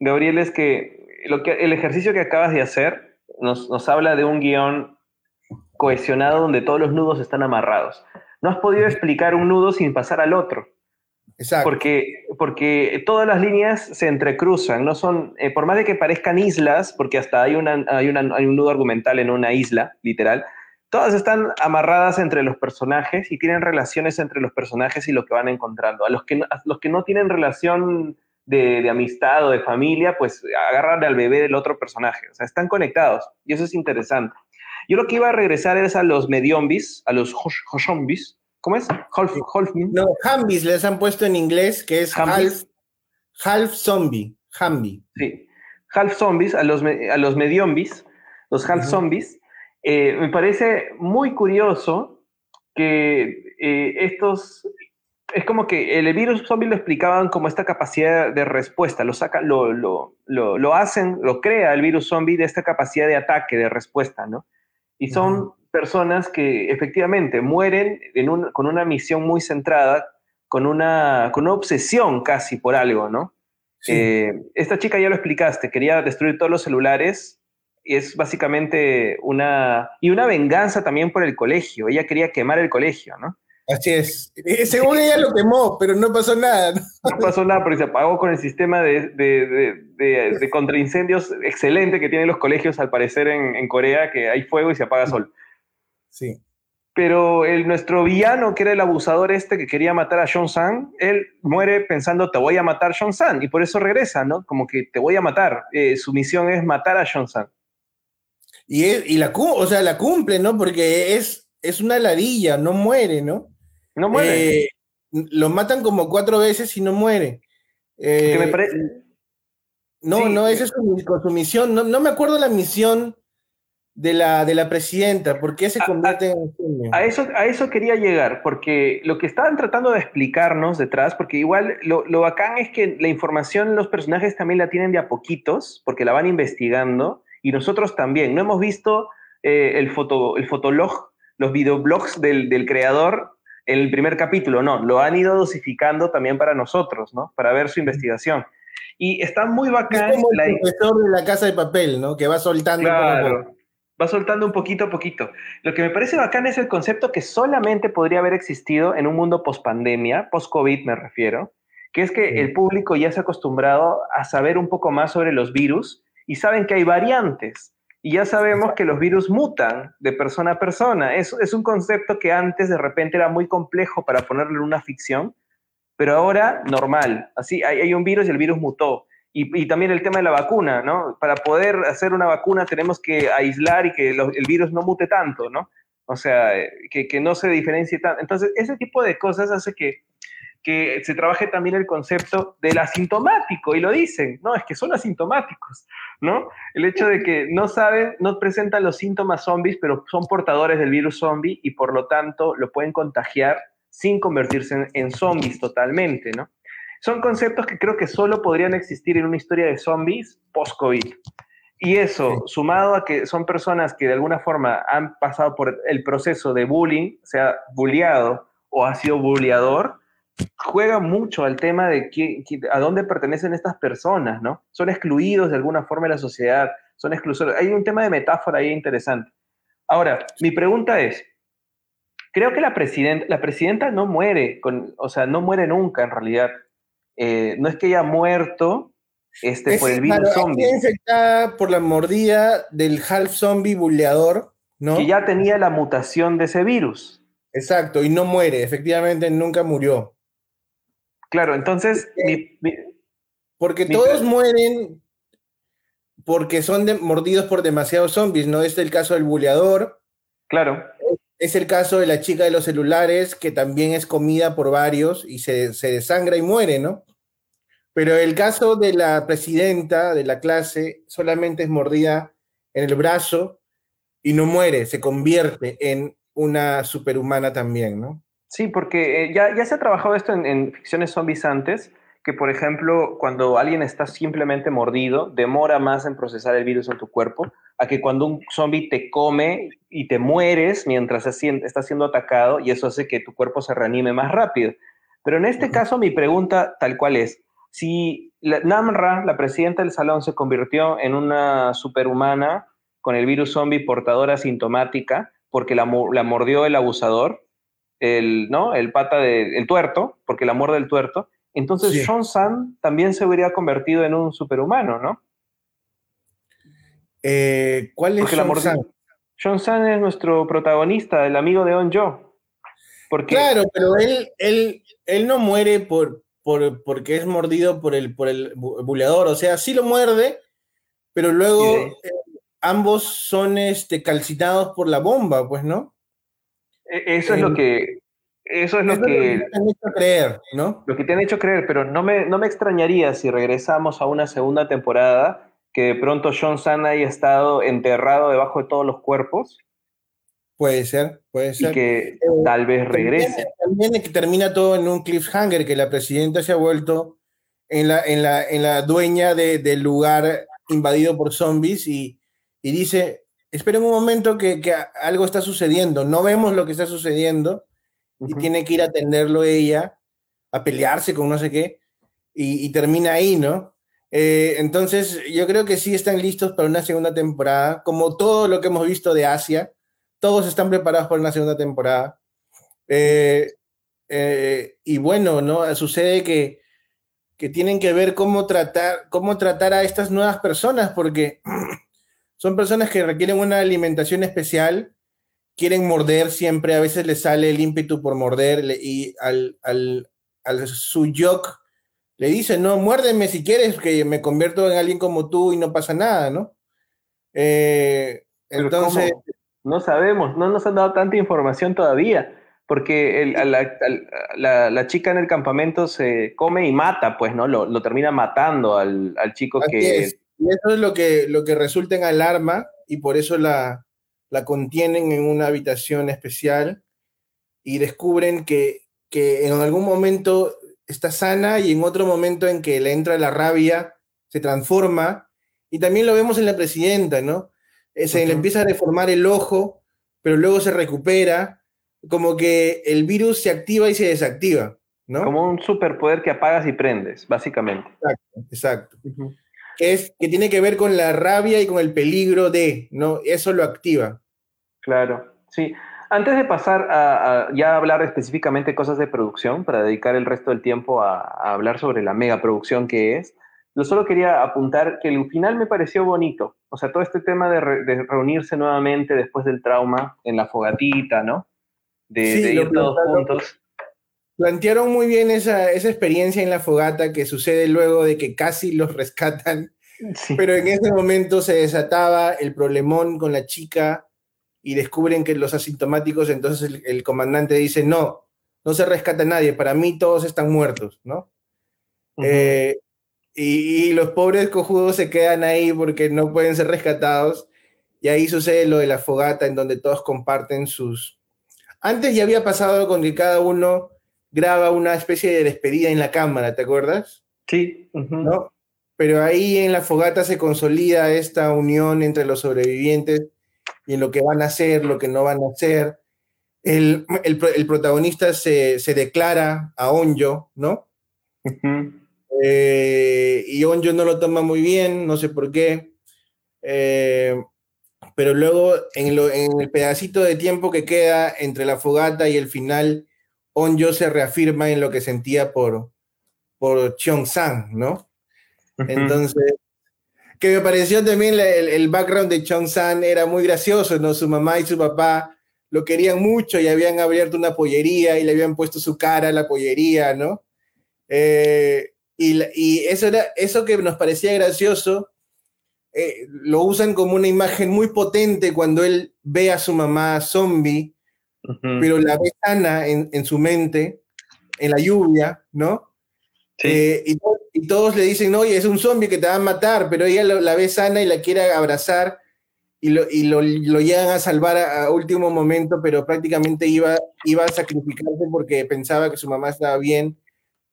Gabriel, es que lo que, el ejercicio que acabas de hacer nos, nos habla de un guion cohesionado donde todos los nudos están amarrados. No has podido explicar un nudo sin pasar al otro. Exacto. Porque, porque todas las líneas se entrecruzan, no son, eh, por más de que parezcan islas, porque hasta hay, una, hay, una, hay un nudo argumental en una isla, literal, todas están amarradas entre los personajes y tienen relaciones entre los personajes y lo que van encontrando. A los que, a los que no tienen relación de, amistad o de familia, pues agarran al bebé del otro personaje. O sea, están conectados y eso es interesante. Yo lo que iba a regresar es a los mediombis, a los hoshombis. ¿Cómo es? no, hambis les han puesto en inglés, que es half, half zombie. Hambi. Sí, half zombies, a los, a los mediombis, los half zombies. Eh, me parece muy curioso que eh, estos es como que el virus zombie lo explicaban como esta capacidad de respuesta, lo sacan, lo, lo, lo, hacen, lo crea el virus zombie de esta capacidad de ataque, de respuesta, ¿no? Y son personas que efectivamente mueren en con una misión muy centrada, con una, con una obsesión casi por algo, ¿no? Eh, esta chica ya lo explicaste, quería destruir todos los celulares y es básicamente una... y una venganza también por el colegio, ella quería quemar el colegio, ¿no? Así es. Eh, según ella lo quemó, pero no pasó nada. No pasó nada porque se apagó con el sistema de, de, de, contraincendios excelente que tienen los colegios, al parecer, en, en, Corea, que hay fuego y se apaga sol. Sí. Pero el, nuestro villano, que era el abusador este que quería matar a Sean San, él muere pensando, te voy a matar Sean San, y por eso regresa, ¿no? Como que te voy a matar. Eh, su misión es matar a Sean San. Y, y la, o sea, la cumple, ¿no? Porque es, es una ladilla, no muere, ¿no? No muere. Eh, lo matan como cuatro veces y no muere. Eh, no, no, esa es su, misión. No, me acuerdo la misión de la, de la presidenta, ¿por qué se convierte en a eso, a eso quería llegar, porque lo que estaban tratando de explicarnos detrás, porque igual lo, lo bacán es que la información los personajes también la tienen de a poquitos, porque la van investigando, y nosotros también. No hemos visto eh, el, foto, el fotolog, los videoblogs del, del creador el primer capítulo, no, lo han ido dosificando también para nosotros, ¿no? Para ver su investigación. Y está muy bacán. Es como el profesor de la casa de papel, ¿no? Que va soltando. Claro, va soltando un poquito a poquito. Lo que me parece bacán es el concepto que solamente podría haber existido en un mundo post-pandemia, post-COVID me refiero, que es que el público ya se ha acostumbrado a saber un poco más sobre los virus y saben que hay variantes. Y ya sabemos que los virus mutan de persona a persona. Es, es un concepto que antes de repente era muy complejo para ponerlo en una ficción, pero ahora normal. Así, hay, hay un virus y el virus mutó. Y, y, también el tema de la vacuna, ¿no? Para poder hacer una vacuna tenemos que aislar y que el virus no mute tanto, ¿no? O sea, que, que no se diferencie tanto. Entonces, ese tipo de cosas hace que que se trabaje también el concepto del asintomático, y lo dicen, no, es que son asintomáticos, ¿no? El hecho de que no saben, no presentan los síntomas zombies, pero son portadores del virus zombie y por lo tanto lo pueden contagiar sin convertirse en, zombies totalmente, ¿no? Son conceptos que creo que solo podrían existir en una historia de zombies post-COVID. Y eso, sumado a que son personas que de alguna forma han pasado por el proceso de bullying, sea bulliado o ha sido bulliador, juega mucho al tema de a dónde pertenecen estas personas, ¿no? Son excluidos de alguna forma de la sociedad, son exclusores. Hay un tema de metáfora ahí interesante. Ahora, mi pregunta es, creo que la, presidenta, la presidenta no muere, con, o sea, no muere nunca en realidad. Eh, no es que haya muerto este, por el virus zombie. infectada por la mordida del half zombie buleador, ¿no? Que ya tenía la mutación de ese virus. Exacto, y no muere, efectivamente nunca murió. Claro, entonces... porque todos mueren porque son mordidos por demasiados zombies, ¿no? Este es el caso del buleador. Claro. Es el caso de la chica de los celulares, que también es comida por varios y se, se desangra y muere, ¿no? Pero el caso de la presidenta de la clase solamente es mordida en el brazo y no muere, se convierte en una superhumana también, ¿no? Sí, porque eh, ya, ya se ha trabajado esto en, ficciones zombies antes, que por ejemplo, cuando alguien está simplemente mordido, demora más en procesar el virus en tu cuerpo, a que cuando un zombie te come y te mueres mientras está siendo atacado, y eso hace que tu cuerpo se reanime más rápido. Pero en este caso, mi pregunta tal cual es, si Namra, la presidenta del salón, se convirtió en una superhumana con el virus zombie portadora sintomática porque la, la mordió el abusador, el, ¿no? el pata del tuerto, porque el amor del tuerto, entonces Sean San también se hubiera convertido en un superhumano, ¿no? Eh, ¿Cuál es Sean San? Sean San es nuestro protagonista, el amigo de On Jo. Porque... Claro, pero él, él, él no muere por, por, porque es mordido por el, por el buleador, o sea, sí lo muerde, pero luego eh, ambos son este, calcinados por la bomba, pues, ¿no? E, eso es lo que eso es lo que, te han hecho creer, ¿no? Lo que te han hecho creer, pero no me, no me extrañaría si regresamos a una segunda temporada que de pronto John Sana haya estado enterrado debajo de todos los cuerpos. Puede ser, puede ser. Y que eh, tal vez regrese. También, que termina todo en un cliffhanger, que la presidenta se ha vuelto en la, en la, en la dueña del lugar invadido por zombies y, y dice, esperen un momento que, algo está sucediendo, no vemos lo que está sucediendo y tiene que ir a atenderlo ella a pelearse con no sé qué, y, termina ahí, ¿no? Eh, entonces, yo creo que sí están listos para una segunda temporada, como todo lo que hemos visto de Asia, todos están preparados para una segunda temporada. Eh, eh, y bueno, ¿no? Sucede que, que tienen que ver cómo tratar, cómo tratar a estas nuevas personas, porque son personas que requieren una alimentación especial, quieren morder siempre, a veces les sale el ímpetu por morder y al, al, al su yok le dice, no, muérdeme si quieres, que me convierto en alguien como tú y no pasa nada, ¿no? Eh, entonces... No sabemos, no nos han dado tanta información todavía, porque la, chica en el campamento se come y mata, pues, ¿no? Lo, termina matando al, chico que... Y eso es lo que, lo que resulta en alarma y por eso la, la contienen en una habitación especial y descubren que, que en algún momento está sana y en otro momento en que le entra la rabia, se transforma. Y también lo vemos en la presidenta, ¿no? Eh, se le empieza a deformar el ojo, pero luego se recupera, como que el virus se activa y se desactiva, ¿no? Como un superpoder que apagas y prendes, básicamente. Exacto, exacto. Que, es, que tiene que ver con la rabia y con el peligro de, ¿no? Eso lo activa. Claro, sí. Antes de pasar a, ya hablar específicamente de cosas de producción, para dedicar el resto del tiempo a, hablar sobre la mega producción que es, yo solo quería apuntar que el final me pareció bonito. O sea, todo este tema de, reunirse nuevamente después del trauma en la fogatita, ¿no? De, ir todos juntos. Plantearon muy bien esa, esa, experiencia en la fogata que sucede luego de que casi los rescatan. Pero en ese momento se desataba el problemón con la chica y descubren que los asintomáticos, entonces el, comandante dice, no, no se rescata nadie, para mí todos están muertos, ¿no? Eh, y, los pobres cojudos se quedan ahí porque no pueden ser rescatados. Y ahí sucede lo de la fogata en donde todos comparten sus... Antes ya había pasado con que cada uno graba una especie de despedida en la cámara, ¿te acuerdas? Sí. ¿No? Pero ahí en la fogata se consolida esta unión entre los sobrevivientes y en lo que van a hacer, lo que no van a hacer. El, protagonista se, declara a Onyo, ¿no? Eh, y Onyo no lo toma muy bien, no sé por qué. Eh, pero luego, en, el pedacito de tiempo que queda entre la fogata y el final, Onyo se reafirma en lo que sentía por, por Cheong-sang, ¿no? Entonces, que me pareció también el, background de Chong San era muy gracioso, ¿no? Su mamá y su papá lo querían mucho y habían abierto una pollería y le habían puesto su cara a la pollería, ¿no? Eh, y, eso, era, eso que nos parecía gracioso, eh, lo usan como una imagen muy potente cuando él ve a su mamá zombie, pero la ve sana en, en, su mente, en la lluvia, ¿no? Eh, y, todos le dicen, oye, es un zombie que te va a matar, pero ella la ve sana y la quiere abrazar y lo, y lo, llegan a salvar a, último momento, pero prácticamente iba, iba a sacrificarse porque pensaba que su mamá estaba bien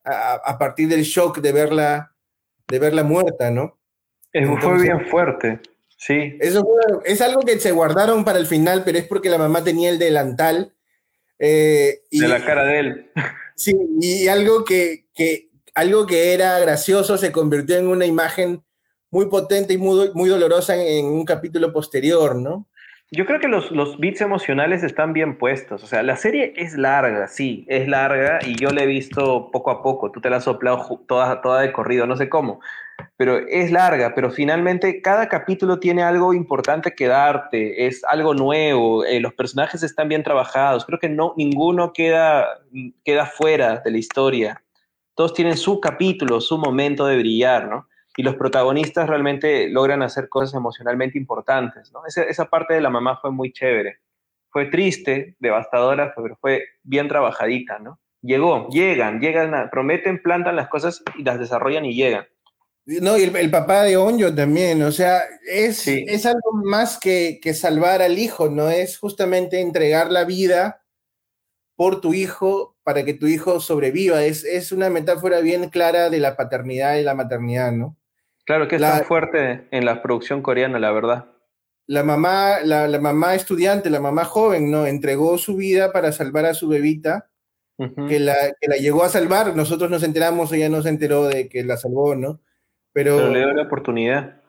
a, partir del shock de verla, de verla muerta, ¿no? fue bien fuerte, sí. Eso es algo que se guardaron para el final, pero es porque la mamá tenía el delantal. Eh, de la cara de él. Sí, y algo que, que algo que era gracioso se convirtió en una imagen muy potente y muy, muy dolorosa en, un capítulo posterior, ¿no? Yo creo que los, los beats emocionales están bien puestos. O sea, la serie es larga, sí, es larga y yo la he visto poco a poco. Tú te la has soplado toda, toda de corrido, no sé cómo. Pero es larga, pero finalmente cada capítulo tiene algo importante que darte, es algo nuevo, eh, los personajes están bien trabajados. Creo que no, ninguno queda, queda fuera de la historia todos tienen su capítulo, su momento de brillar, ¿no? Y los protagonistas realmente logran hacer cosas emocionalmente importantes, ¿no? Esa, parte de la mamá fue muy chévere. Fue triste, devastadora, pero fue bien trabajadita, ¿no? Llegó, llegan, llegan, prometen, plantan las cosas y las desarrollan y llegan. No, y el, papá de Onyo también, o sea, es, es algo más que, que, salvar al hijo, ¿no? Es justamente entregar la vida por tu hijo para que tu hijo sobreviva. Es, es una metáfora bien clara de la paternidad y la maternidad, ¿no? Claro, que es tan fuerte en la producción coreana, la verdad. La mamá, la, mamá estudiante, la mamá joven, ¿no? Entregó su vida para salvar a su bebita que, la, que la llegó a salvar. Nosotros nos enteramos, ella no se enteró de que la salvó, ¿no? Pero, le dio la oportunidad.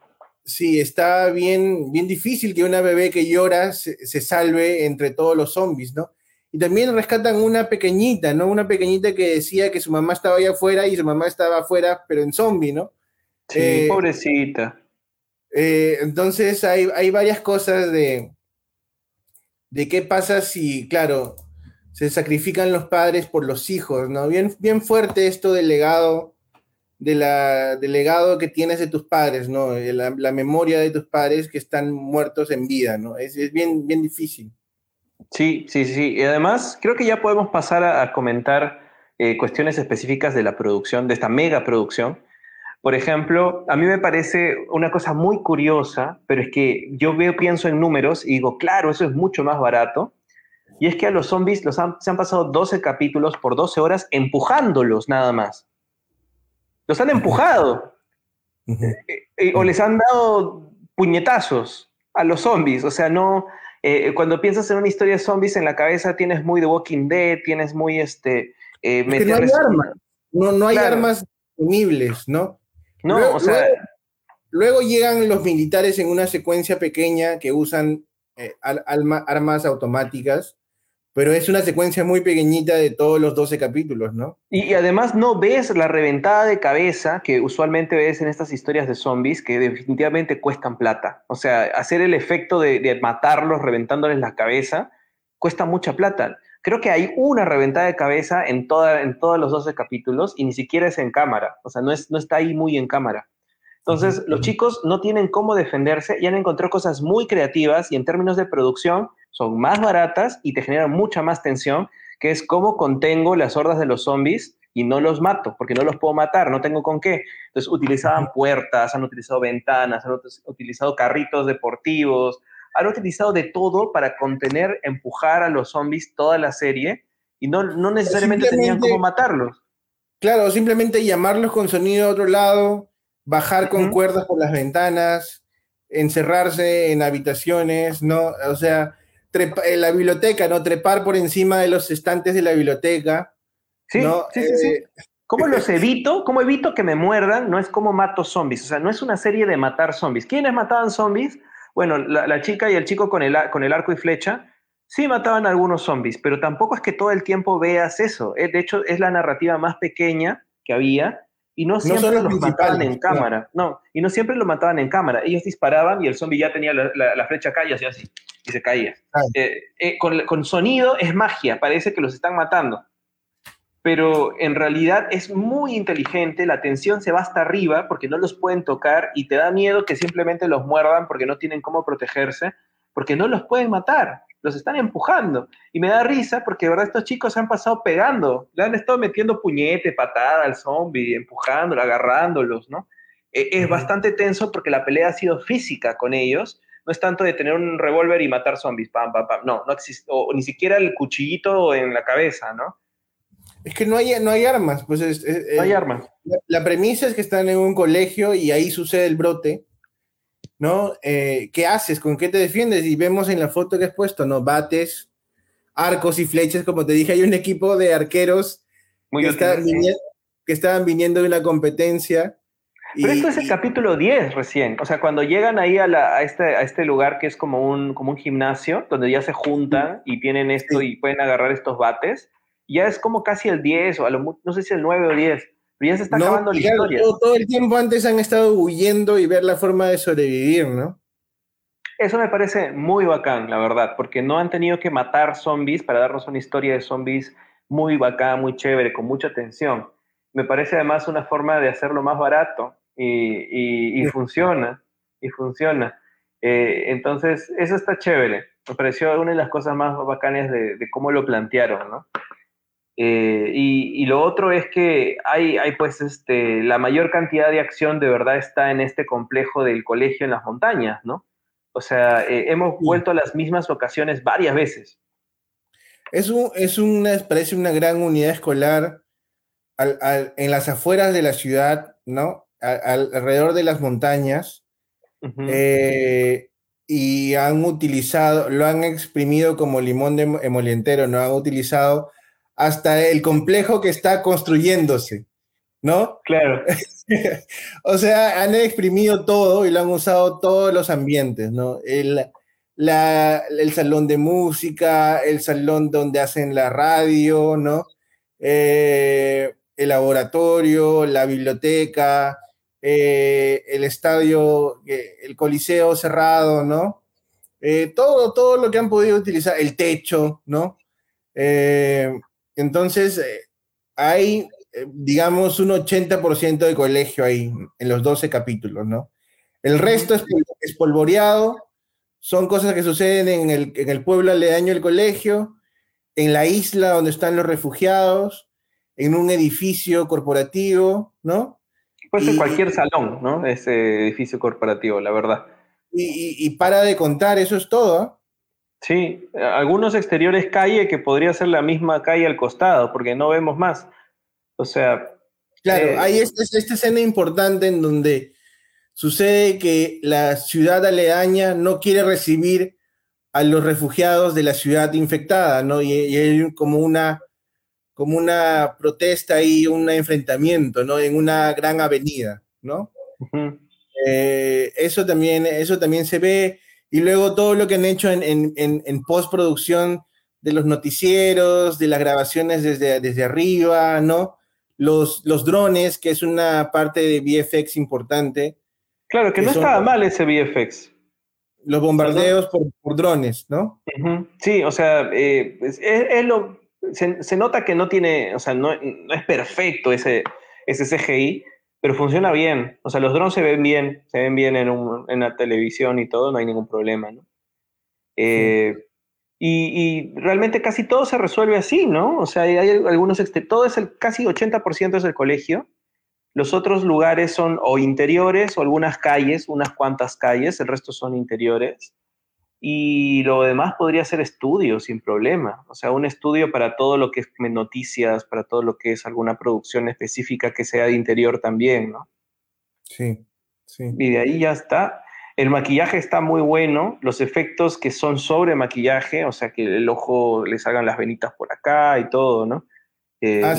Sí, está bien, bien difícil que una bebé que llora se, salve entre todos los zombies, ¿no? Y también rescatan una pequeñita, ¿no? Una pequeñita que decía que su mamá estaba allá afuera y su mamá estaba afuera, pero en zombie, ¿no? Sí, eh, pobrecita. Eh, entonces hay, hay, varias cosas de, de qué pasa si, claro, se sacrifican los padres por los hijos, ¿no? Bien, bien fuerte esto del legado de la, del legado que tienes de tus padres, ¿no? Eh, la, memoria de tus padres que están muertos en vida, ¿no? Es, bien, bien difícil. Sí, sí, sí. Y además, creo que ya podemos pasar a, comentar eh, cuestiones específicas de la producción, de esta mega producción. Por ejemplo, a mí me parece una cosa muy curiosa, pero es que yo veo, pienso en números y digo, claro, eso es mucho más barato. Y es que a los zombies los se han pasado 12 capítulos por 12 horas empujándolos nada más. Los han empujado. Eh, eh, o les han dado puñetazos a los zombies. O sea, no. Eh, cuando piensas en una historia de zombies en la cabeza tienes muy The Walking Dead, tienes muy este. no hay armas. No, hay armas disponibles, ¿no? No, luego, o sea. Luego, llegan los militares en una secuencia pequeña que usan armas automáticas pero es una secuencia muy pequeñita de todos los 12 capítulos, ¿no? Y, además no ves la reventada de cabeza que usualmente ves en estas historias de zombies que definitivamente cuestan plata. O sea, hacer el efecto de, matarlos reventándoles la cabeza cuesta mucha plata. Creo que hay una reventada de cabeza en, toda, en todos los 12 capítulos y ni siquiera es en cámara. O sea, no, es, no está ahí muy en cámara. Entonces, los chicos no tienen cómo defenderse y han encontrado cosas muy creativas y en términos de producción son más baratas y te generan mucha más tensión, que es cómo contengo las hordas de los zombies y no los mato, porque no los puedo matar, no tengo con qué. Entonces utilizaban puertas, han utilizado ventanas, han utilizado carritos deportivos, han utilizado de todo para contener, empujar a los zombies toda la serie y no, no necesariamente tenían cómo matarlos. Claro, simplemente llamarlos con sonido de otro lado, bajar con cuerdas por las ventanas, encerrarse en habitaciones, ¿no? O sea, en la biblioteca, ¿no? Trepar por encima de los estantes de la biblioteca. Sí, sí, sí, eh, ¿Cómo los evito? ¿Cómo evito que me muerdan? No es como mato zombies. O sea, no es una serie de matar zombies. ¿Quiénes mataban zombies? Bueno, la, chica y el chico con el, con el arco y flecha sí mataban a algunos zombies, pero tampoco es que todo el tiempo veas eso. Eh, de hecho, es la narrativa más pequeña que había y no siempre los, mataban en cámara. No, y no siempre lo mataban en cámara. Ellos disparaban y el zombie ya tenía la, flecha acá y hacía así y se caía. Eh, eh, con, sonido es magia, parece que los están matando. Pero en realidad es muy inteligente, la tensión se va hasta arriba porque no los pueden tocar y te da miedo que simplemente los muerdan porque no tienen cómo protegerse, porque no los pueden matar, los están empujando. Y me da risa porque de verdad estos chicos se han pasado pegando, le han estado metiendo puñete, patada al zombie, empujándolo, agarrándolos, ¿no? Eh, es bastante tenso porque la pelea ha sido física con ellos no es tanto de tener un revólver y matar zombies, pam, pam, pam. No, no existe, o ni siquiera el cuchillito en la cabeza, ¿no? Es que no hay, no hay armas, pues no hay armas. La, premisa es que están en un colegio y ahí sucede el brote, ¿no? Eh, ¿Qué haces? ¿Con qué te defiendes? Y vemos en la foto que has puesto, ¿no? Bates, arcos y flechas, como te dije, hay un equipo de arqueros que, que estaban viniendo de una competencia pero esto es el capítulo 10 recién. O sea, cuando llegan ahí a, este, a este lugar que es como un, como un gimnasio, donde ya se juntan y tienen esto y pueden agarrar estos bates, ya es como casi el 10 o a lo, no sé si el 9 o 10. Pero ya se está acabando la historia. Todo, el tiempo antes han estado huyendo y ver la forma de sobrevivir, ¿no? Eso me parece muy bacán, la verdad, porque no han tenido que matar zombies para darnos una historia de zombies muy bacán, muy chévere, con mucha tensión. Me parece además una forma de hacerlo más barato y, funciona, y funciona. Eh, entonces, eso está chévere. Me pareció una de las cosas más bacanas de, cómo lo plantearon, ¿no? Eh, y, lo otro es que hay, hay, pues, este, la mayor cantidad de acción de verdad está en este complejo del colegio en las montañas, ¿no? O sea, eh, hemos vuelto a las mismas locaciones varias veces. Es, un, es una, parece una gran unidad escolar en las afueras de la ciudad, ¿no? alrededor de las montañas eh, y han utilizado, lo han exprimido como limón de emolientero, no han utilizado hasta el complejo que está construyéndose, ¿no? Claro. o sea, han exprimido todo y lo han usado todos los ambientes, ¿no? El, el salón de música, el salón donde hacen la radio, ¿no? Eh, el laboratorio, la biblioteca, eh, el estadio, eh, el coliseo cerrado, ¿no? todo, todo lo que han podido utilizar, el techo, ¿no? Entonces, hay, digamos, un 80% de colegio ahí, en los 12 capítulos, ¿no? El resto es espolvoreado, son cosas que suceden en el, en el pueblo aledaño del colegio, en la isla donde están los refugiados, en un edificio corporativo, ¿no? Puede ser cualquier salón, ¿no? Ese edificio corporativo, la verdad. Y, para de contar, eso es todo. Sí, algunos exteriores calle que podría ser la misma calle al costado, porque no vemos más. O sea. Claro, eh, hay esta, esta escena importante en donde Sucede que la ciudad aledaña no quiere recibir a los refugiados de la ciudad infectada, ¿no? Y, hay como una, como una protesta y un enfrentamiento, ¿no? En una gran avenida, ¿no? Eh, eso, también, eso también se ve. Y luego todo lo que han hecho en, en, en, postproducción de los noticieros, de las grabaciones desde, desde arriba, ¿no? Los, los drones, que es una parte de VFX importante, Claro, que, no estaba mal ese VFX. Los bombardeos por, drones, ¿no? Sí, o sea, eh, es, lo, se, nota que no tiene, o sea, no, es perfecto ese, ese CGI, pero funciona bien. O sea, los drones se ven bien, se ven bien en, un, en la televisión y todo, no hay ningún problema, ¿no? Eh, y, realmente casi todo se resuelve así, ¿no? O sea, hay, algunos, todo es el, casi 80% es el colegio, los otros lugares son o interiores o algunas calles, unas cuantas calles, el resto son interiores. Y lo demás podría ser estudio sin problema. O sea, un estudio para todo lo que es noticias, para todo lo que es alguna producción específica que sea de interior también, ¿no? Sí, sí. Y de ahí ya está. El maquillaje está muy bueno, los efectos que son sobre maquillaje, o sea, que el ojo les hagan las venitas por acá y todo, ¿no? Eh, ah,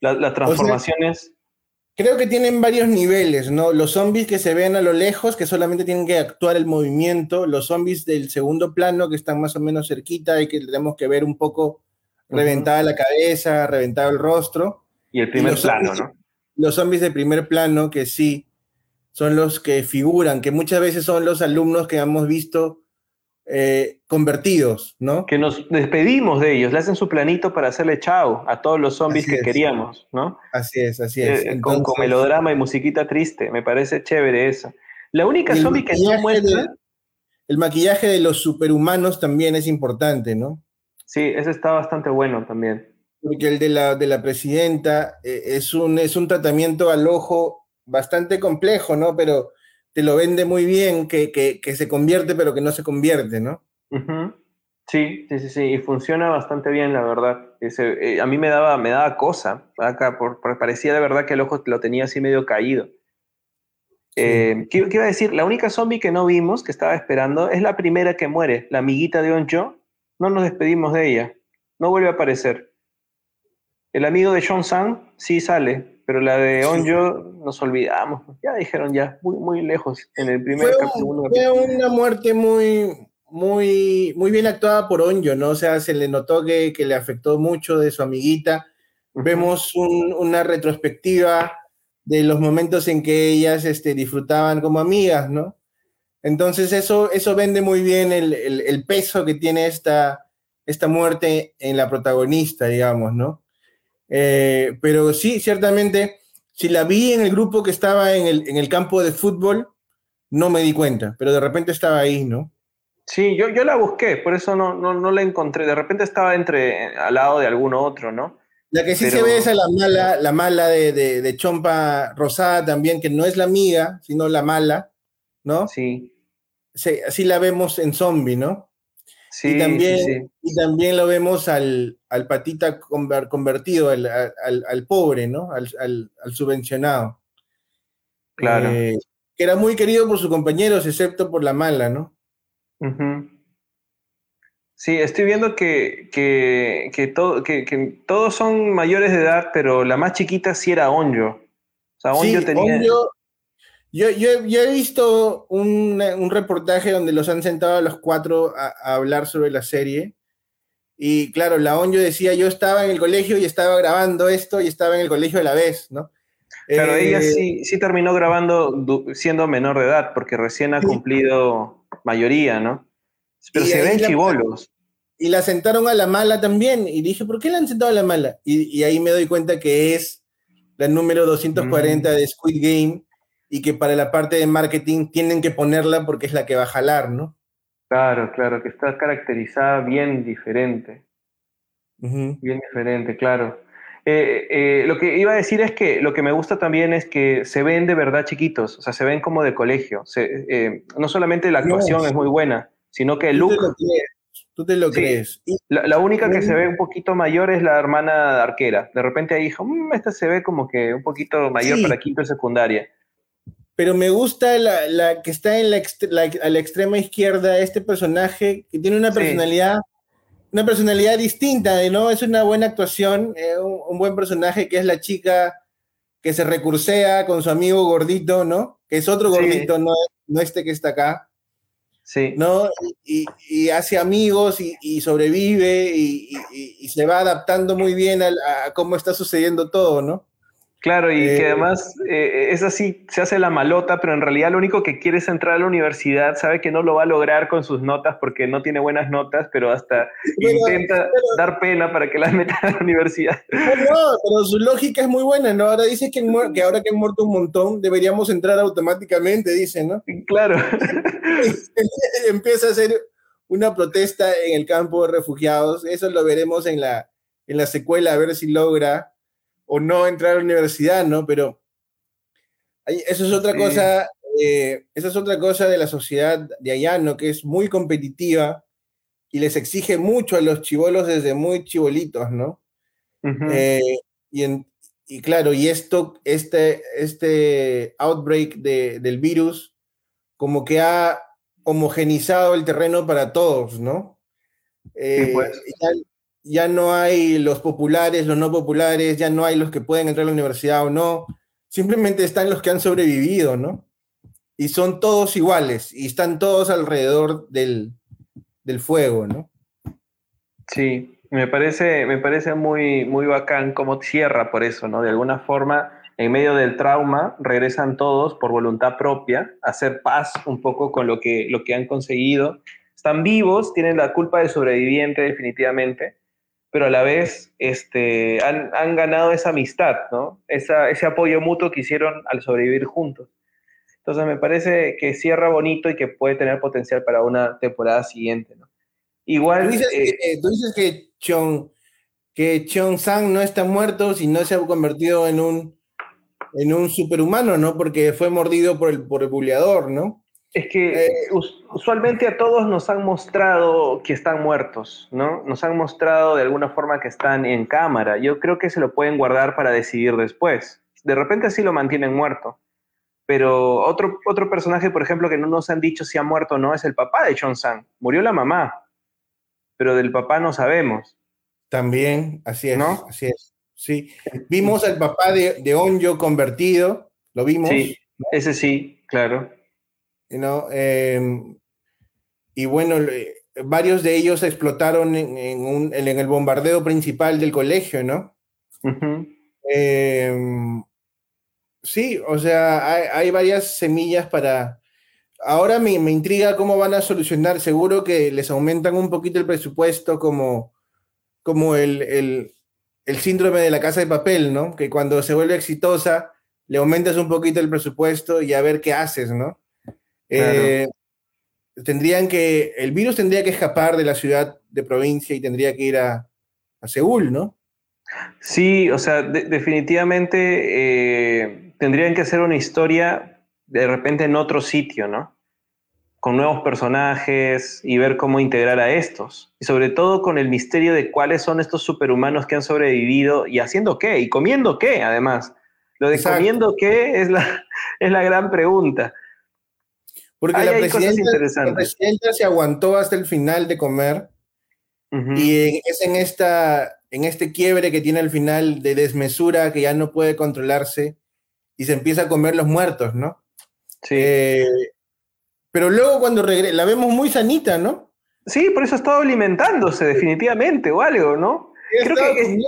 las, las, transformaciones. Creo que tienen varios niveles, ¿no? Los zombies que se ven a lo lejos, que solamente tienen que actuar el movimiento, los zombies del segundo plano, que están más o menos cerquita y que tenemos que ver un poco reventada la cabeza, reventado el rostro. Y el primer plano, ¿no? Los zombies de primer plano, que sí, son los que figuran, que muchas veces son los alumnos que hemos visto eh, convertidos, ¿no? Que nos despedimos de ellos, le hacen su planito para hacerle chao a todos los zombies que queríamos, ¿no? Así es, así es. Eh, con, melodrama y musiquita triste, me parece chévere eso. La única zombie que no muestra... el maquillaje de los superhumanos también es importante, ¿no? Sí, ese está bastante bueno también. Porque el de la, de la presidenta eh, es, un, es un tratamiento al ojo bastante complejo, ¿no? Pero te lo vende muy bien, que, se convierte pero que no se convierte, ¿no? Sí, sí, sí, sí, y funciona bastante bien, la verdad. Eh, a mí me daba, me daba cosa, acá, por, parecía de verdad que el ojo lo tenía así medio caído. Eh, ¿qué, iba a decir? La única zombie que no vimos, que estaba esperando, es la primera que muere, la amiguita de Onjo. No nos despedimos de ella, no vuelve a aparecer. El amigo de Sean Sang sí sale, pero la de Onjo nos olvidamos. Ya dijeron ya, muy, muy lejos en el primer capítulo. Fue una muerte muy, muy, muy bien actuada por Onjo, ¿no? O sea, se le notó que, que le afectó mucho de su amiguita. Vemos una retrospectiva de los momentos en que ellas este, disfrutaban como amigas, ¿no? Entonces eso, eso vende muy bien el, el peso que tiene esta, esta muerte en la protagonista, digamos, ¿no? Eh, pero sí, ciertamente, si la vi en el grupo que estaba en el, en el campo de fútbol, no me di cuenta, pero de repente estaba ahí, ¿no? Sí, yo, yo la busqué, por eso no, no, no la encontré. De repente estaba entre al lado de algún otro, ¿no? La que sí se ve es la mala, la mala de, de, de, Chompa Rosada también, que no es la amiga, sino la mala, ¿no? Sí. sí así la vemos en zombie, ¿no? Y, también, y también lo vemos al, al patita convertido, al, al, pobre, ¿no? Al, subvencionado. Claro. Eh, que era muy querido por sus compañeros, excepto por la mala, ¿no? Sí, estoy viendo que, que, que, todos son mayores de edad, pero la más chiquita sí era Onjo. O sea, Onjo tenía... yo, he visto un, reportaje donde los han sentado a los cuatro a, hablar sobre la serie. Y claro, la Onjo decía, yo estaba en el colegio y estaba grabando esto y estaba en el colegio a la vez, ¿no? Claro, ella eh, sí, sí terminó grabando siendo menor de edad, porque recién ha cumplido mayoría, ¿no? Pero se ven chivolos. Y la sentaron a la mala también. Y dije, ¿por qué la han sentado a la mala? Y, ahí me doy cuenta que es la número 240 mm. de Squid Game y que para la parte de marketing tienen que ponerla porque es la que va a jalar, ¿no? Claro, claro, que está caracterizada bien diferente. Bien diferente, claro. Eh, eh, lo que iba a decir es que lo que me gusta también es que se ven de verdad chiquitos, o sea, se ven como de colegio. Eh, no solamente la actuación es muy buena, sino que el look... Tú te lo crees. La, única que se ve un poquito mayor es la hermana arquera. De repente ahí dijo, mm, esta se ve como que un poquito mayor para quinto y secundaria. Pero me gusta la, que está en la, a la extrema izquierda, este personaje que tiene una personalidad una personalidad distinta, ¿no? Es una buena actuación, eh, un, buen personaje que es la chica que se recursea con su amigo gordito, ¿no? Que es otro gordito, no, no este que está acá. Sí. ¿No? Y, hace amigos y, sobrevive y, se va adaptando muy bien a, a, cómo está sucediendo todo, ¿no? Claro, y que eh, además eh, es así, se hace la malota, pero en realidad lo único que quiere es entrar a la universidad, sabe que no lo va a lograr con sus notas porque no tiene buenas notas, pero hasta intenta dar pena para que las meta a la universidad. No, pero su lógica es muy buena, ¿no? Ahora dice que, que ahora que han muerto un montón, deberíamos entrar automáticamente, dice, ¿no? Claro. Empieza a hacer una protesta en el campo de refugiados, eso lo veremos en la, en la secuela, a ver si logra o no entrar a la universidad, ¿no? Pero eso es otra cosa, eh, esa es otra cosa de la sociedad de allá, ¿no? Que es muy competitiva y les exige mucho a los chivolos desde muy chivolitos, ¿no? Eh, y, claro, y esto, este, este outbreak del virus, como que ha homogenizado el terreno para todos, ¿no? Eh, pues ya no hay los populares, los no populares, ya no hay los que pueden entrar a la universidad o no, simplemente están los que han sobrevivido, ¿no? Y son todos iguales y están todos alrededor del, fuego, ¿no? Sí, me parece, me parece muy, muy bacán cómo cierra por eso, ¿no? De alguna forma, en medio del trauma, regresan todos por voluntad propia a hacer paz un poco con lo que, lo que han conseguido. Están vivos, tienen la culpa de sobreviviente definitivamente, pero a la vez este, han, ganado esa amistad, ¿no? ese apoyo mutuo que hicieron al sobrevivir juntos. Entonces me parece que cierra bonito y que puede tener potencial para una temporada siguiente, ¿no? Igual... Tú dices, que, eh, eh, tú que Chong, que Sang no está muerto, sino se ha convertido en un, en un superhumano, ¿no? Porque fue mordido por el, por el buleador, ¿no? Es que eh, usualmente a todos nos han mostrado que están muertos, ¿no? Nos han mostrado de alguna forma que están en cámara. Yo creo que se lo pueden guardar para decidir después. De repente sí lo mantienen muerto. Pero otro, otro personaje, por ejemplo, que no nos han dicho si ha muerto o no, es el papá de Chon Sang. Murió la mamá, pero del papá no sabemos. También, así es, ¿no? Así es. Sí. Vimos al papá de, de Onyo convertido, lo vimos. Sí, ese sí, claro. Em, y bueno, varios de ellos explotaron en, el bombardeo principal del colegio, ¿no? Em, sí, o sea, hay, varias semillas para... Ahora me, intriga cómo van a solucionar. Seguro que les aumentan un poquito el presupuesto como, como el, el síndrome de la casa de papel, ¿no? Que cuando se vuelve exitosa, le aumentas un poquito el presupuesto y a ver qué haces, ¿no? Eh, tendrían que, el virus tendría que escapar de la ciudad de provincia y tendría que ir a, Seúl, ¿no? Sí, o sea, definitivamente eh, tendrían que hacer una historia de repente en otro sitio, ¿no? Con nuevos personajes y ver cómo integrar a estos. Y sobre todo con el misterio de cuáles son estos superhumanos que han sobrevivido y haciendo qué y comiendo qué, además. Lo de comiendo qué es la, es la gran pregunta. Porque la, presidenta, se aguantó hasta el final de comer Y es en, esta, en este quiebre que tiene al final de desmesura que ya no puede controlarse y se empieza a comer los muertos, ¿no? Sí. Eh, pero luego cuando regresa, la vemos muy sanita, ¿no? Sí, por eso ha estado alimentándose definitivamente o algo, ¿no? Creo que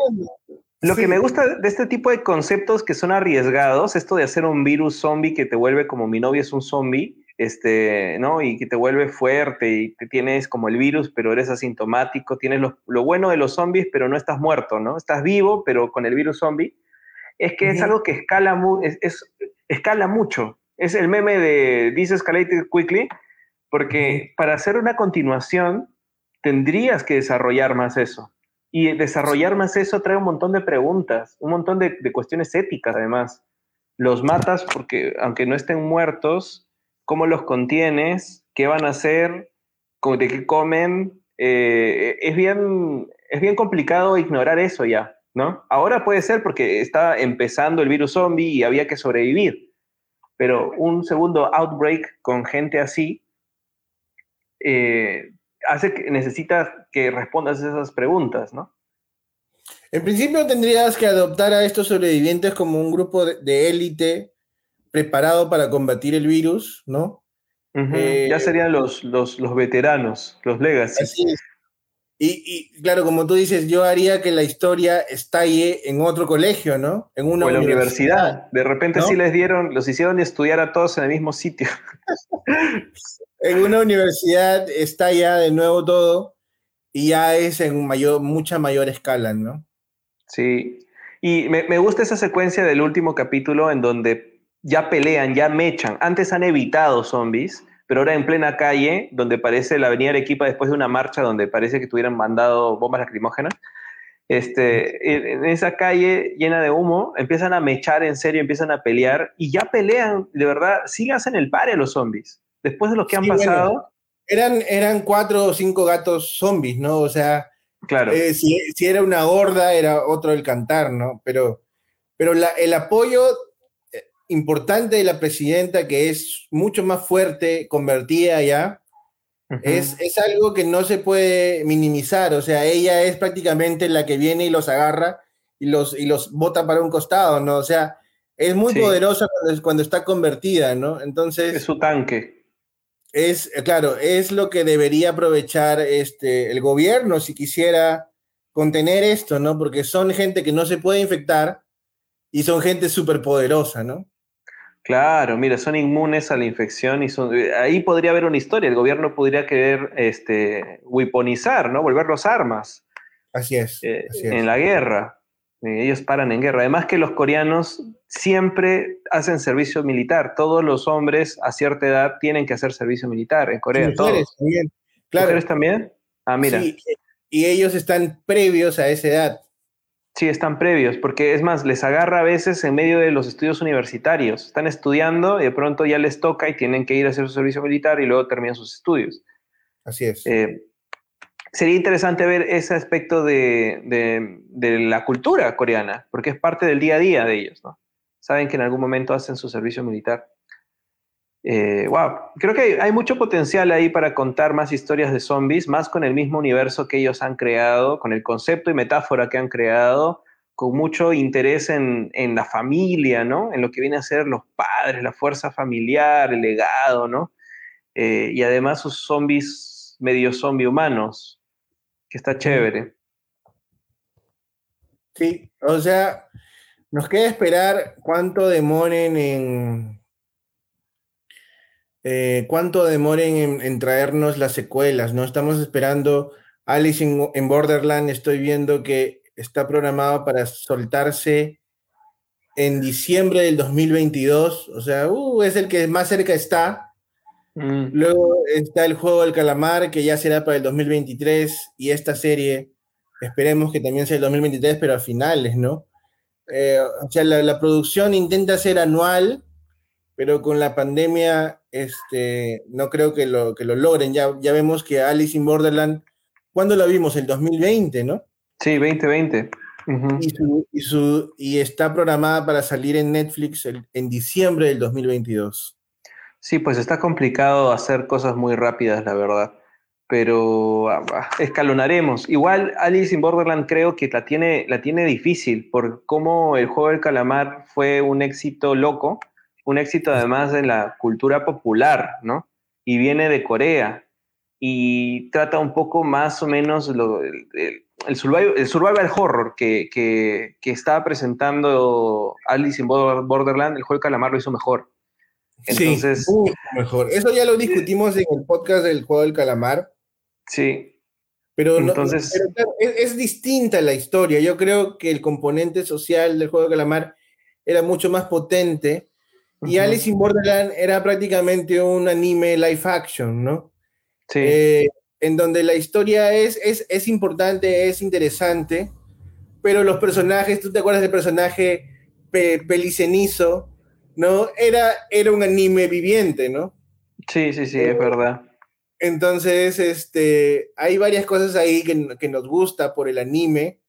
lo que me gusta de este tipo de conceptos que son arriesgados, esto de hacer un virus zombie que te vuelve como mi novio es un zombie, este, ¿no? Y que te vuelve fuerte y te tienes como el virus, pero eres asintomático, tienes lo, bueno de los zombies, pero no estás muerto, ¿no? Estás vivo, pero con el virus zombie. Es que es algo que escala, es, escala mucho. Es el meme de This Escalated Quickly, porque para hacer una continuación tendrías que desarrollar más eso. Y desarrollar más eso trae un montón de preguntas, un montón de, cuestiones éticas además. Los matas porque, aunque no estén muertos, ¿cómo los contienes? ¿Qué van a hacer? ¿De qué comen? Eh, es, bien, es bien complicado ignorar eso ya, ¿no? Ahora puede ser porque está empezando el virus zombie y había que sobrevivir. Pero un segundo outbreak con gente así eh, hace que necesitas que respondas esas preguntas, ¿no? En principio tendrías que adoptar a estos sobrevivientes como un grupo de élite preparado para combatir el virus, ¿no? Eh, ya serían los, los, veteranos, los legacy. Así es. Y, claro, como tú dices, yo haría que la historia estalle en otro colegio, ¿no? En una universidad. De repente sí les dieron, los hicieron estudiar a todos en el mismo sitio. en una universidad está ya de nuevo todo y ya es en mayor, mucha mayor escala, ¿no? Sí. Y me, gusta esa secuencia del último capítulo en donde ya pelean, ya mechan. Antes han evitado zombies, pero ahora en plena calle, donde parece la avenida Arequipa después de una marcha donde parece que tuvieran mandado bombas lacrimógenas, este, en esa calle llena de humo, empiezan a mechar en serio, empiezan a pelear y ya pelean, de verdad, sí hacen el pare los zombies después de lo que han pasado. eran, eran cuatro o cinco gatos zombies, ¿no? O sea, claro. Eh, si, era una horda, era otro el cantar, ¿no? Pero, pero el apoyo importante de la presidenta, que es mucho más fuerte, convertida ya, es, es, algo que no se puede minimizar. O sea, ella es prácticamente la que viene y los agarra y los, y los bota para un costado, ¿no? O sea, es muy poderosa cuando, cuando, está convertida, ¿no? Entonces. Es su tanque es, eh, claro, es lo que debería aprovechar este, el gobierno si quisiera contener esto, ¿no? Porque son gente que no se puede infectar y son gente súper poderosa, ¿no? Claro, mira, son inmunes a la infección y son, eh, ahí podría haber una historia, el gobierno podría querer este, weaponizar, ¿no? Volverlos armas. Así es, eh, En la guerra. ellos paran en guerra. Además que los coreanos siempre hacen servicio militar. Todos los hombres a cierta edad tienen que hacer servicio militar en Corea. Mujeres también. Claro. ¿Mujeres también? Ah, mira. y ellos están previos a esa edad. Sí, están previos, porque es más, les agarra a veces en medio de los estudios universitarios. Están estudiando y de pronto ya les toca y tienen que ir a hacer su servicio militar y luego terminan sus estudios. Así es. Eh, sería interesante ver ese aspecto de, de, la cultura coreana, porque es parte del día a día de ellos, ¿no? saben que en algún momento hacen su servicio militar. Eh, wow, creo que hay, mucho potencial ahí para contar más historias de zombies, más con el mismo universo que ellos han creado, con el concepto y metáfora que han creado, con mucho interés en, la familia, ¿no? En lo que viene a ser los padres, la fuerza familiar, el legado, ¿no? Eh, y además sus zombies medio zombie humanos, que está chévere. Sí, o sea, nos queda esperar cuánto demoren en. Eh, cuánto demoren en, traernos las secuelas, ¿no? Estamos esperando Alice en, Borderland, estoy viendo que está programado para soltarse en diciembre del 2022, o sea, uh, es el que más cerca está. Mm. Luego está el juego del calamar, que ya será para el 2023, y esta serie, esperemos que también sea el 2023, pero a finales, ¿no? Eh, o sea, la, producción intenta ser anual, pero con la pandemia este, no creo que lo, que lo logren. Ya, ya vemos que Alice in Borderland, ¿cuándo la vimos? El 2020, ¿no? Sí, 2020. y, su, y, está programada para salir en Netflix en diciembre del 2022. Sí, pues está complicado hacer cosas muy rápidas, la verdad. pero ah, escalonaremos. Igual Alice in Borderland creo que la tiene, la tiene difícil por cómo el juego del calamar fue un éxito loco, un éxito además de la cultura popular, ¿no? Y viene de Corea y trata un poco más o menos lo, el, survival, horror que, que, estaba presentando Alice in Borderland, el juego del calamar lo hizo mejor. Entonces, sí, mejor. Eso ya lo discutimos en el podcast del juego del calamar. Sí. Pero, Entonces, es, distinta la historia. Yo creo que el componente social del juego del calamar era mucho más potente. Y Alice in Borderland era prácticamente un anime live action, ¿no? Sí. Eh, en donde la historia es, es, es, importante, es interesante, pero los personajes, ¿tú te acuerdas del personaje Pelicenizo? ¿No? Era, era un anime viviente, ¿no? Sí, sí, sí, es verdad. Entonces, este, hay varias cosas ahí que, nos gusta por el anime,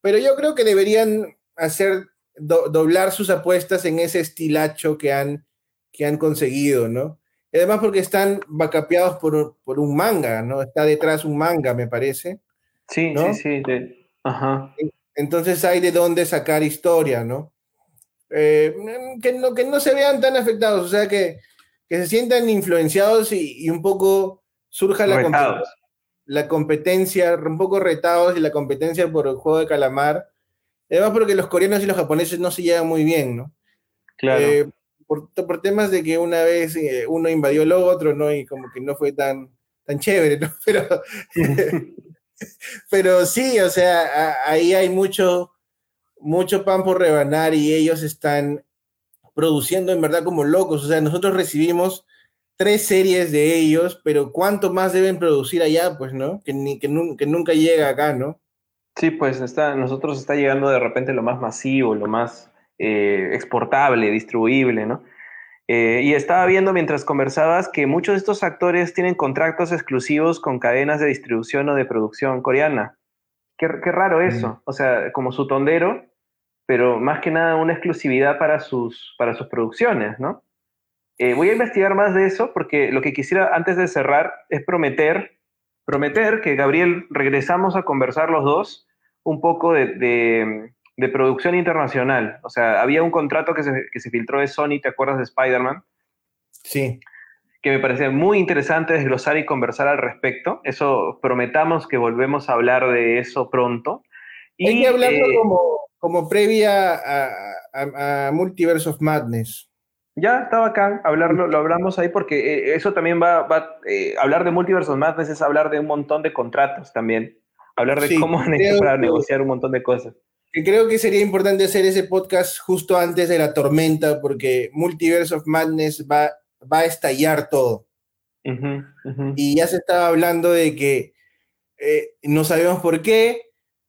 pero yo creo que deberían hacer, doblar sus apuestas en ese estilacho que han, que han conseguido, ¿no? además porque están vacapeados por, por, un manga, ¿no? Está detrás un manga, me parece. Sí, sí, sí. Ajá. Entonces hay de dónde sacar historia, ¿no? Eh, que ¿no? Que no se vean tan afectados, o sea, que, que se sientan influenciados y, un poco surja la competencia, la competencia, un poco retados y la competencia por el juego de calamar. Además porque los coreanos y los japoneses no se llevan muy bien, ¿no? Claro. Eh, por, temas de que una vez eh, uno invadió el otro, ¿no? Y como que no fue tan, tan chévere, ¿no? Pero, pero sí, o sea, ahí hay mucho, mucho pan por rebanar y ellos están produciendo en verdad como locos. O sea, nosotros recibimos tres series de ellos, pero ¿cuánto más deben producir allá? Pues, ¿no? Que, ni, que, nunca llega acá, ¿no? Sí, pues está, nosotros está llegando de repente lo más masivo, lo más eh, exportable, distribuible, ¿no? Eh, y estaba viendo mientras conversabas que muchos de estos actores tienen contratos exclusivos con cadenas de distribución o de producción coreana. Qué, raro mm. eso. O sea, como su tondero, pero más que nada una exclusividad para sus, para sus producciones, ¿no? Eh, voy a investigar más de eso porque lo que quisiera antes de cerrar es prometer, prometer que Gabriel regresamos a conversar los dos un poco de de producción internacional. O sea, había un contrato que se, que se filtró de Sony, ¿te acuerdas de Spider-Man? Sí. Que me parece muy interesante desglosar y conversar al respecto. Eso prometamos que volvemos a hablar de eso pronto. Y, Hay que hablarlo eh, como, como previa a, Multiverse of Madness. Ya, estaba acá, hablarlo, lo hablamos ahí porque eh, eso también va, va eh, hablar de Multiverse of Madness es hablar de un montón de contratos también, hablar de cómo para negociar un montón de cosas creo que sería importante hacer ese podcast justo antes de la tormenta, porque Multiverse of Madness va, va a estallar todo. Y ya se estaba hablando de que eh, no sabemos por qué,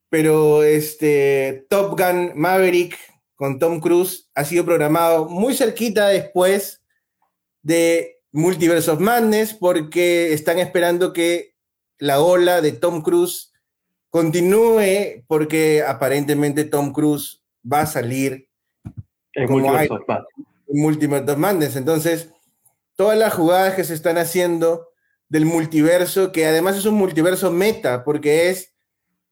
pero este Top Gun Maverick con Tom Cruise ha sido programado muy cerquita después de Multiverse of Madness, porque están esperando que la ola de Tom Cruise continúe porque aparentemente Tom Cruise va a salir en Multiverse of Madness. Entonces, todas las jugadas que se están haciendo del multiverso, que además es un multiverso meta, porque es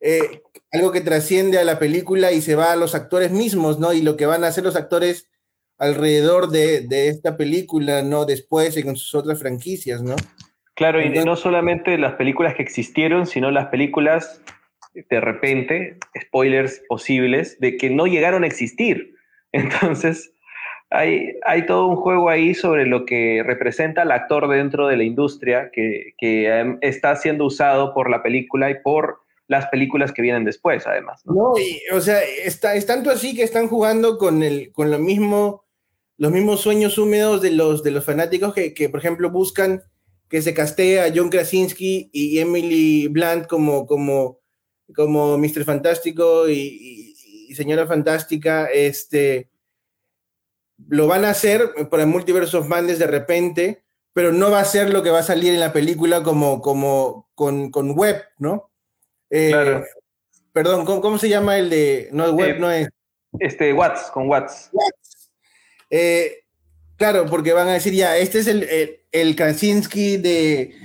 eh, algo que trasciende a la película y se va a los actores mismos, ¿no? Y lo que van a hacer los actores alrededor de, esta película, ¿no? Después y con sus otras franquicias, ¿no? Claro, y no solamente las películas que existieron, sino las películas de repente, spoilers posibles, de que no llegaron a existir. Entonces, hay, hay todo un juego ahí sobre lo que representa el actor dentro de la industria que, em, está siendo usado por la película y por las películas que vienen después, además. No, o sea, está, es tanto así que están jugando con, el, con lo mismo, los mismos sueños húmedos de los, de los fanáticos que, que, por ejemplo, buscan que se castee a John Krasinski y Emily Blunt como, como como Mr. Fantástico y, Señora Fantástica, este, lo van a hacer para Multiverse of Madness de repente, pero no va a ser lo que va a salir en la película como, como con, con web, ¿no? Eh, claro. Perdón, ¿cómo, se llama el de. No es web, eh, no es. Este, Watts, con Watts. Eh, claro, porque van a decir ya, este es el, el, Krasinski de,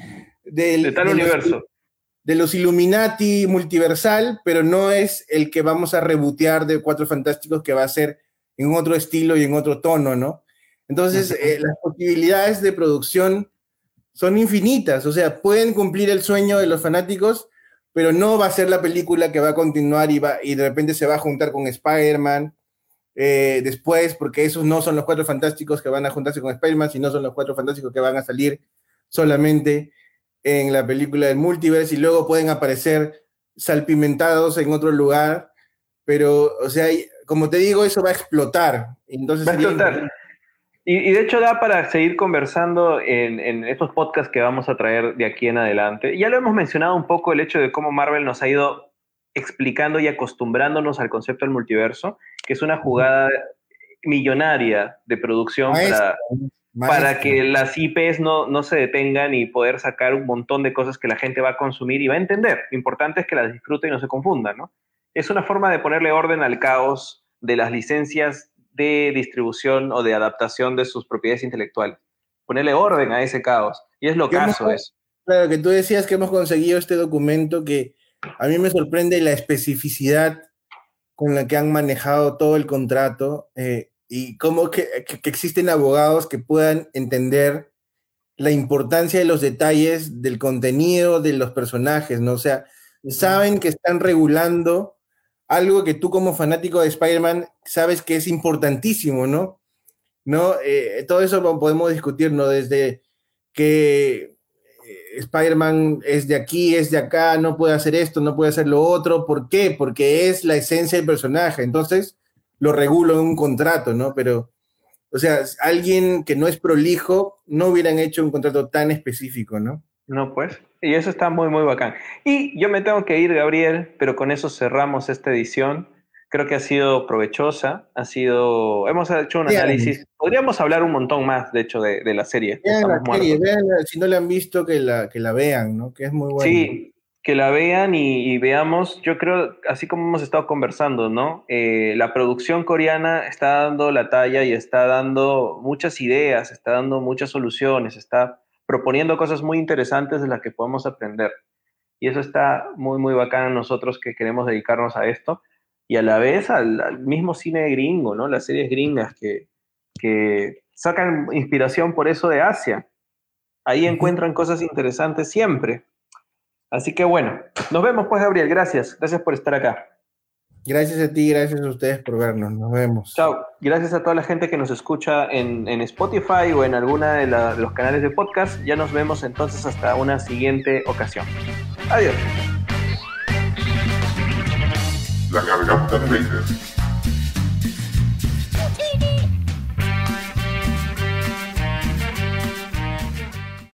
del, tal universo. de los Illuminati multiversal, pero no es el que vamos a rebotear de Cuatro Fantásticos que va a ser en otro estilo y en otro tono, ¿no? Entonces, eh, las posibilidades de producción son infinitas, o sea, pueden cumplir el sueño de los fanáticos, pero no va a ser la película que va a continuar y, va, y de repente se va a juntar con Spider-Man eh, después, porque esos no son los cuatro fantásticos que van a juntarse con Spider-Man, sino son los cuatro fantásticos que van a salir solamente en la película del multiverse y luego pueden aparecer salpimentados en otro lugar, pero, o sea, como te digo, eso va a explotar. Entonces va a explotar. Y, de hecho da para seguir conversando en, estos podcasts que vamos a traer de aquí en adelante. Ya lo hemos mencionado un poco el hecho de cómo Marvel nos ha ido explicando y acostumbrándonos al concepto del multiverso, que es una jugada millonaria de producción para, para, que las IPs no, no se detengan y poder sacar un montón de cosas que la gente va a consumir y va a entender. Lo importante es que las disfruten y no se confundan, ¿no? Es una forma de ponerle orden al caos de las licencias de distribución o de adaptación de sus propiedades intelectuales. Ponerle orden a ese caos. Y es lo caso eso. Claro, que tú decías que hemos conseguido este documento que a mí me sorprende la especificidad con la que han manejado todo el contrato eh, y cómo que, existen abogados que puedan entender la importancia de los detalles del contenido de los personajes, ¿no? O sea, saben que están regulando algo que tú como fanático de Spider-Man sabes que es importantísimo, ¿no? ¿No? Eh, todo eso podemos discutir, ¿no? Desde que eh, Spider-Man es de aquí, es de acá, no puede hacer esto, no puede hacer lo otro. ¿Por qué? Porque es la esencia del personaje. Entonces, lo regulo en un contrato, ¿no? Pero, o sea, alguien que no es prolijo no hubieran hecho un contrato tan específico, ¿no? No, pues. Y eso está muy, muy bacán. Y yo me tengo que ir, Gabriel, pero con eso cerramos esta edición. Creo que ha sido provechosa, ha sido... Hemos hecho un análisis. Podríamos hablar un montón más, de hecho, de, la serie. si no la han visto, que la, que la vean, ¿no? Que es muy buena. Sí, que la vean y, veamos. Yo creo, así como hemos estado conversando, ¿no? Eh, la producción coreana está dando la talla y está dando muchas ideas, está dando muchas soluciones, está proponiendo cosas muy interesantes de las que podemos aprender. Y eso está muy, muy bacán nosotros que queremos dedicarnos a esto. Y a la vez al, mismo cine gringo, ¿no? Las series gringas que, que sacan inspiración por eso de Asia. Ahí encuentran cosas interesantes siempre. Así que bueno, nos vemos pues, Gabriel. Gracias. Gracias por estar acá. Gracias a ti, gracias a ustedes por vernos. Nos vemos. Chao. Gracias a toda la gente que nos escucha en, Spotify o en alguna de, de, los canales de podcast. Ya nos vemos entonces hasta una siguiente ocasión. Adiós. La garganta de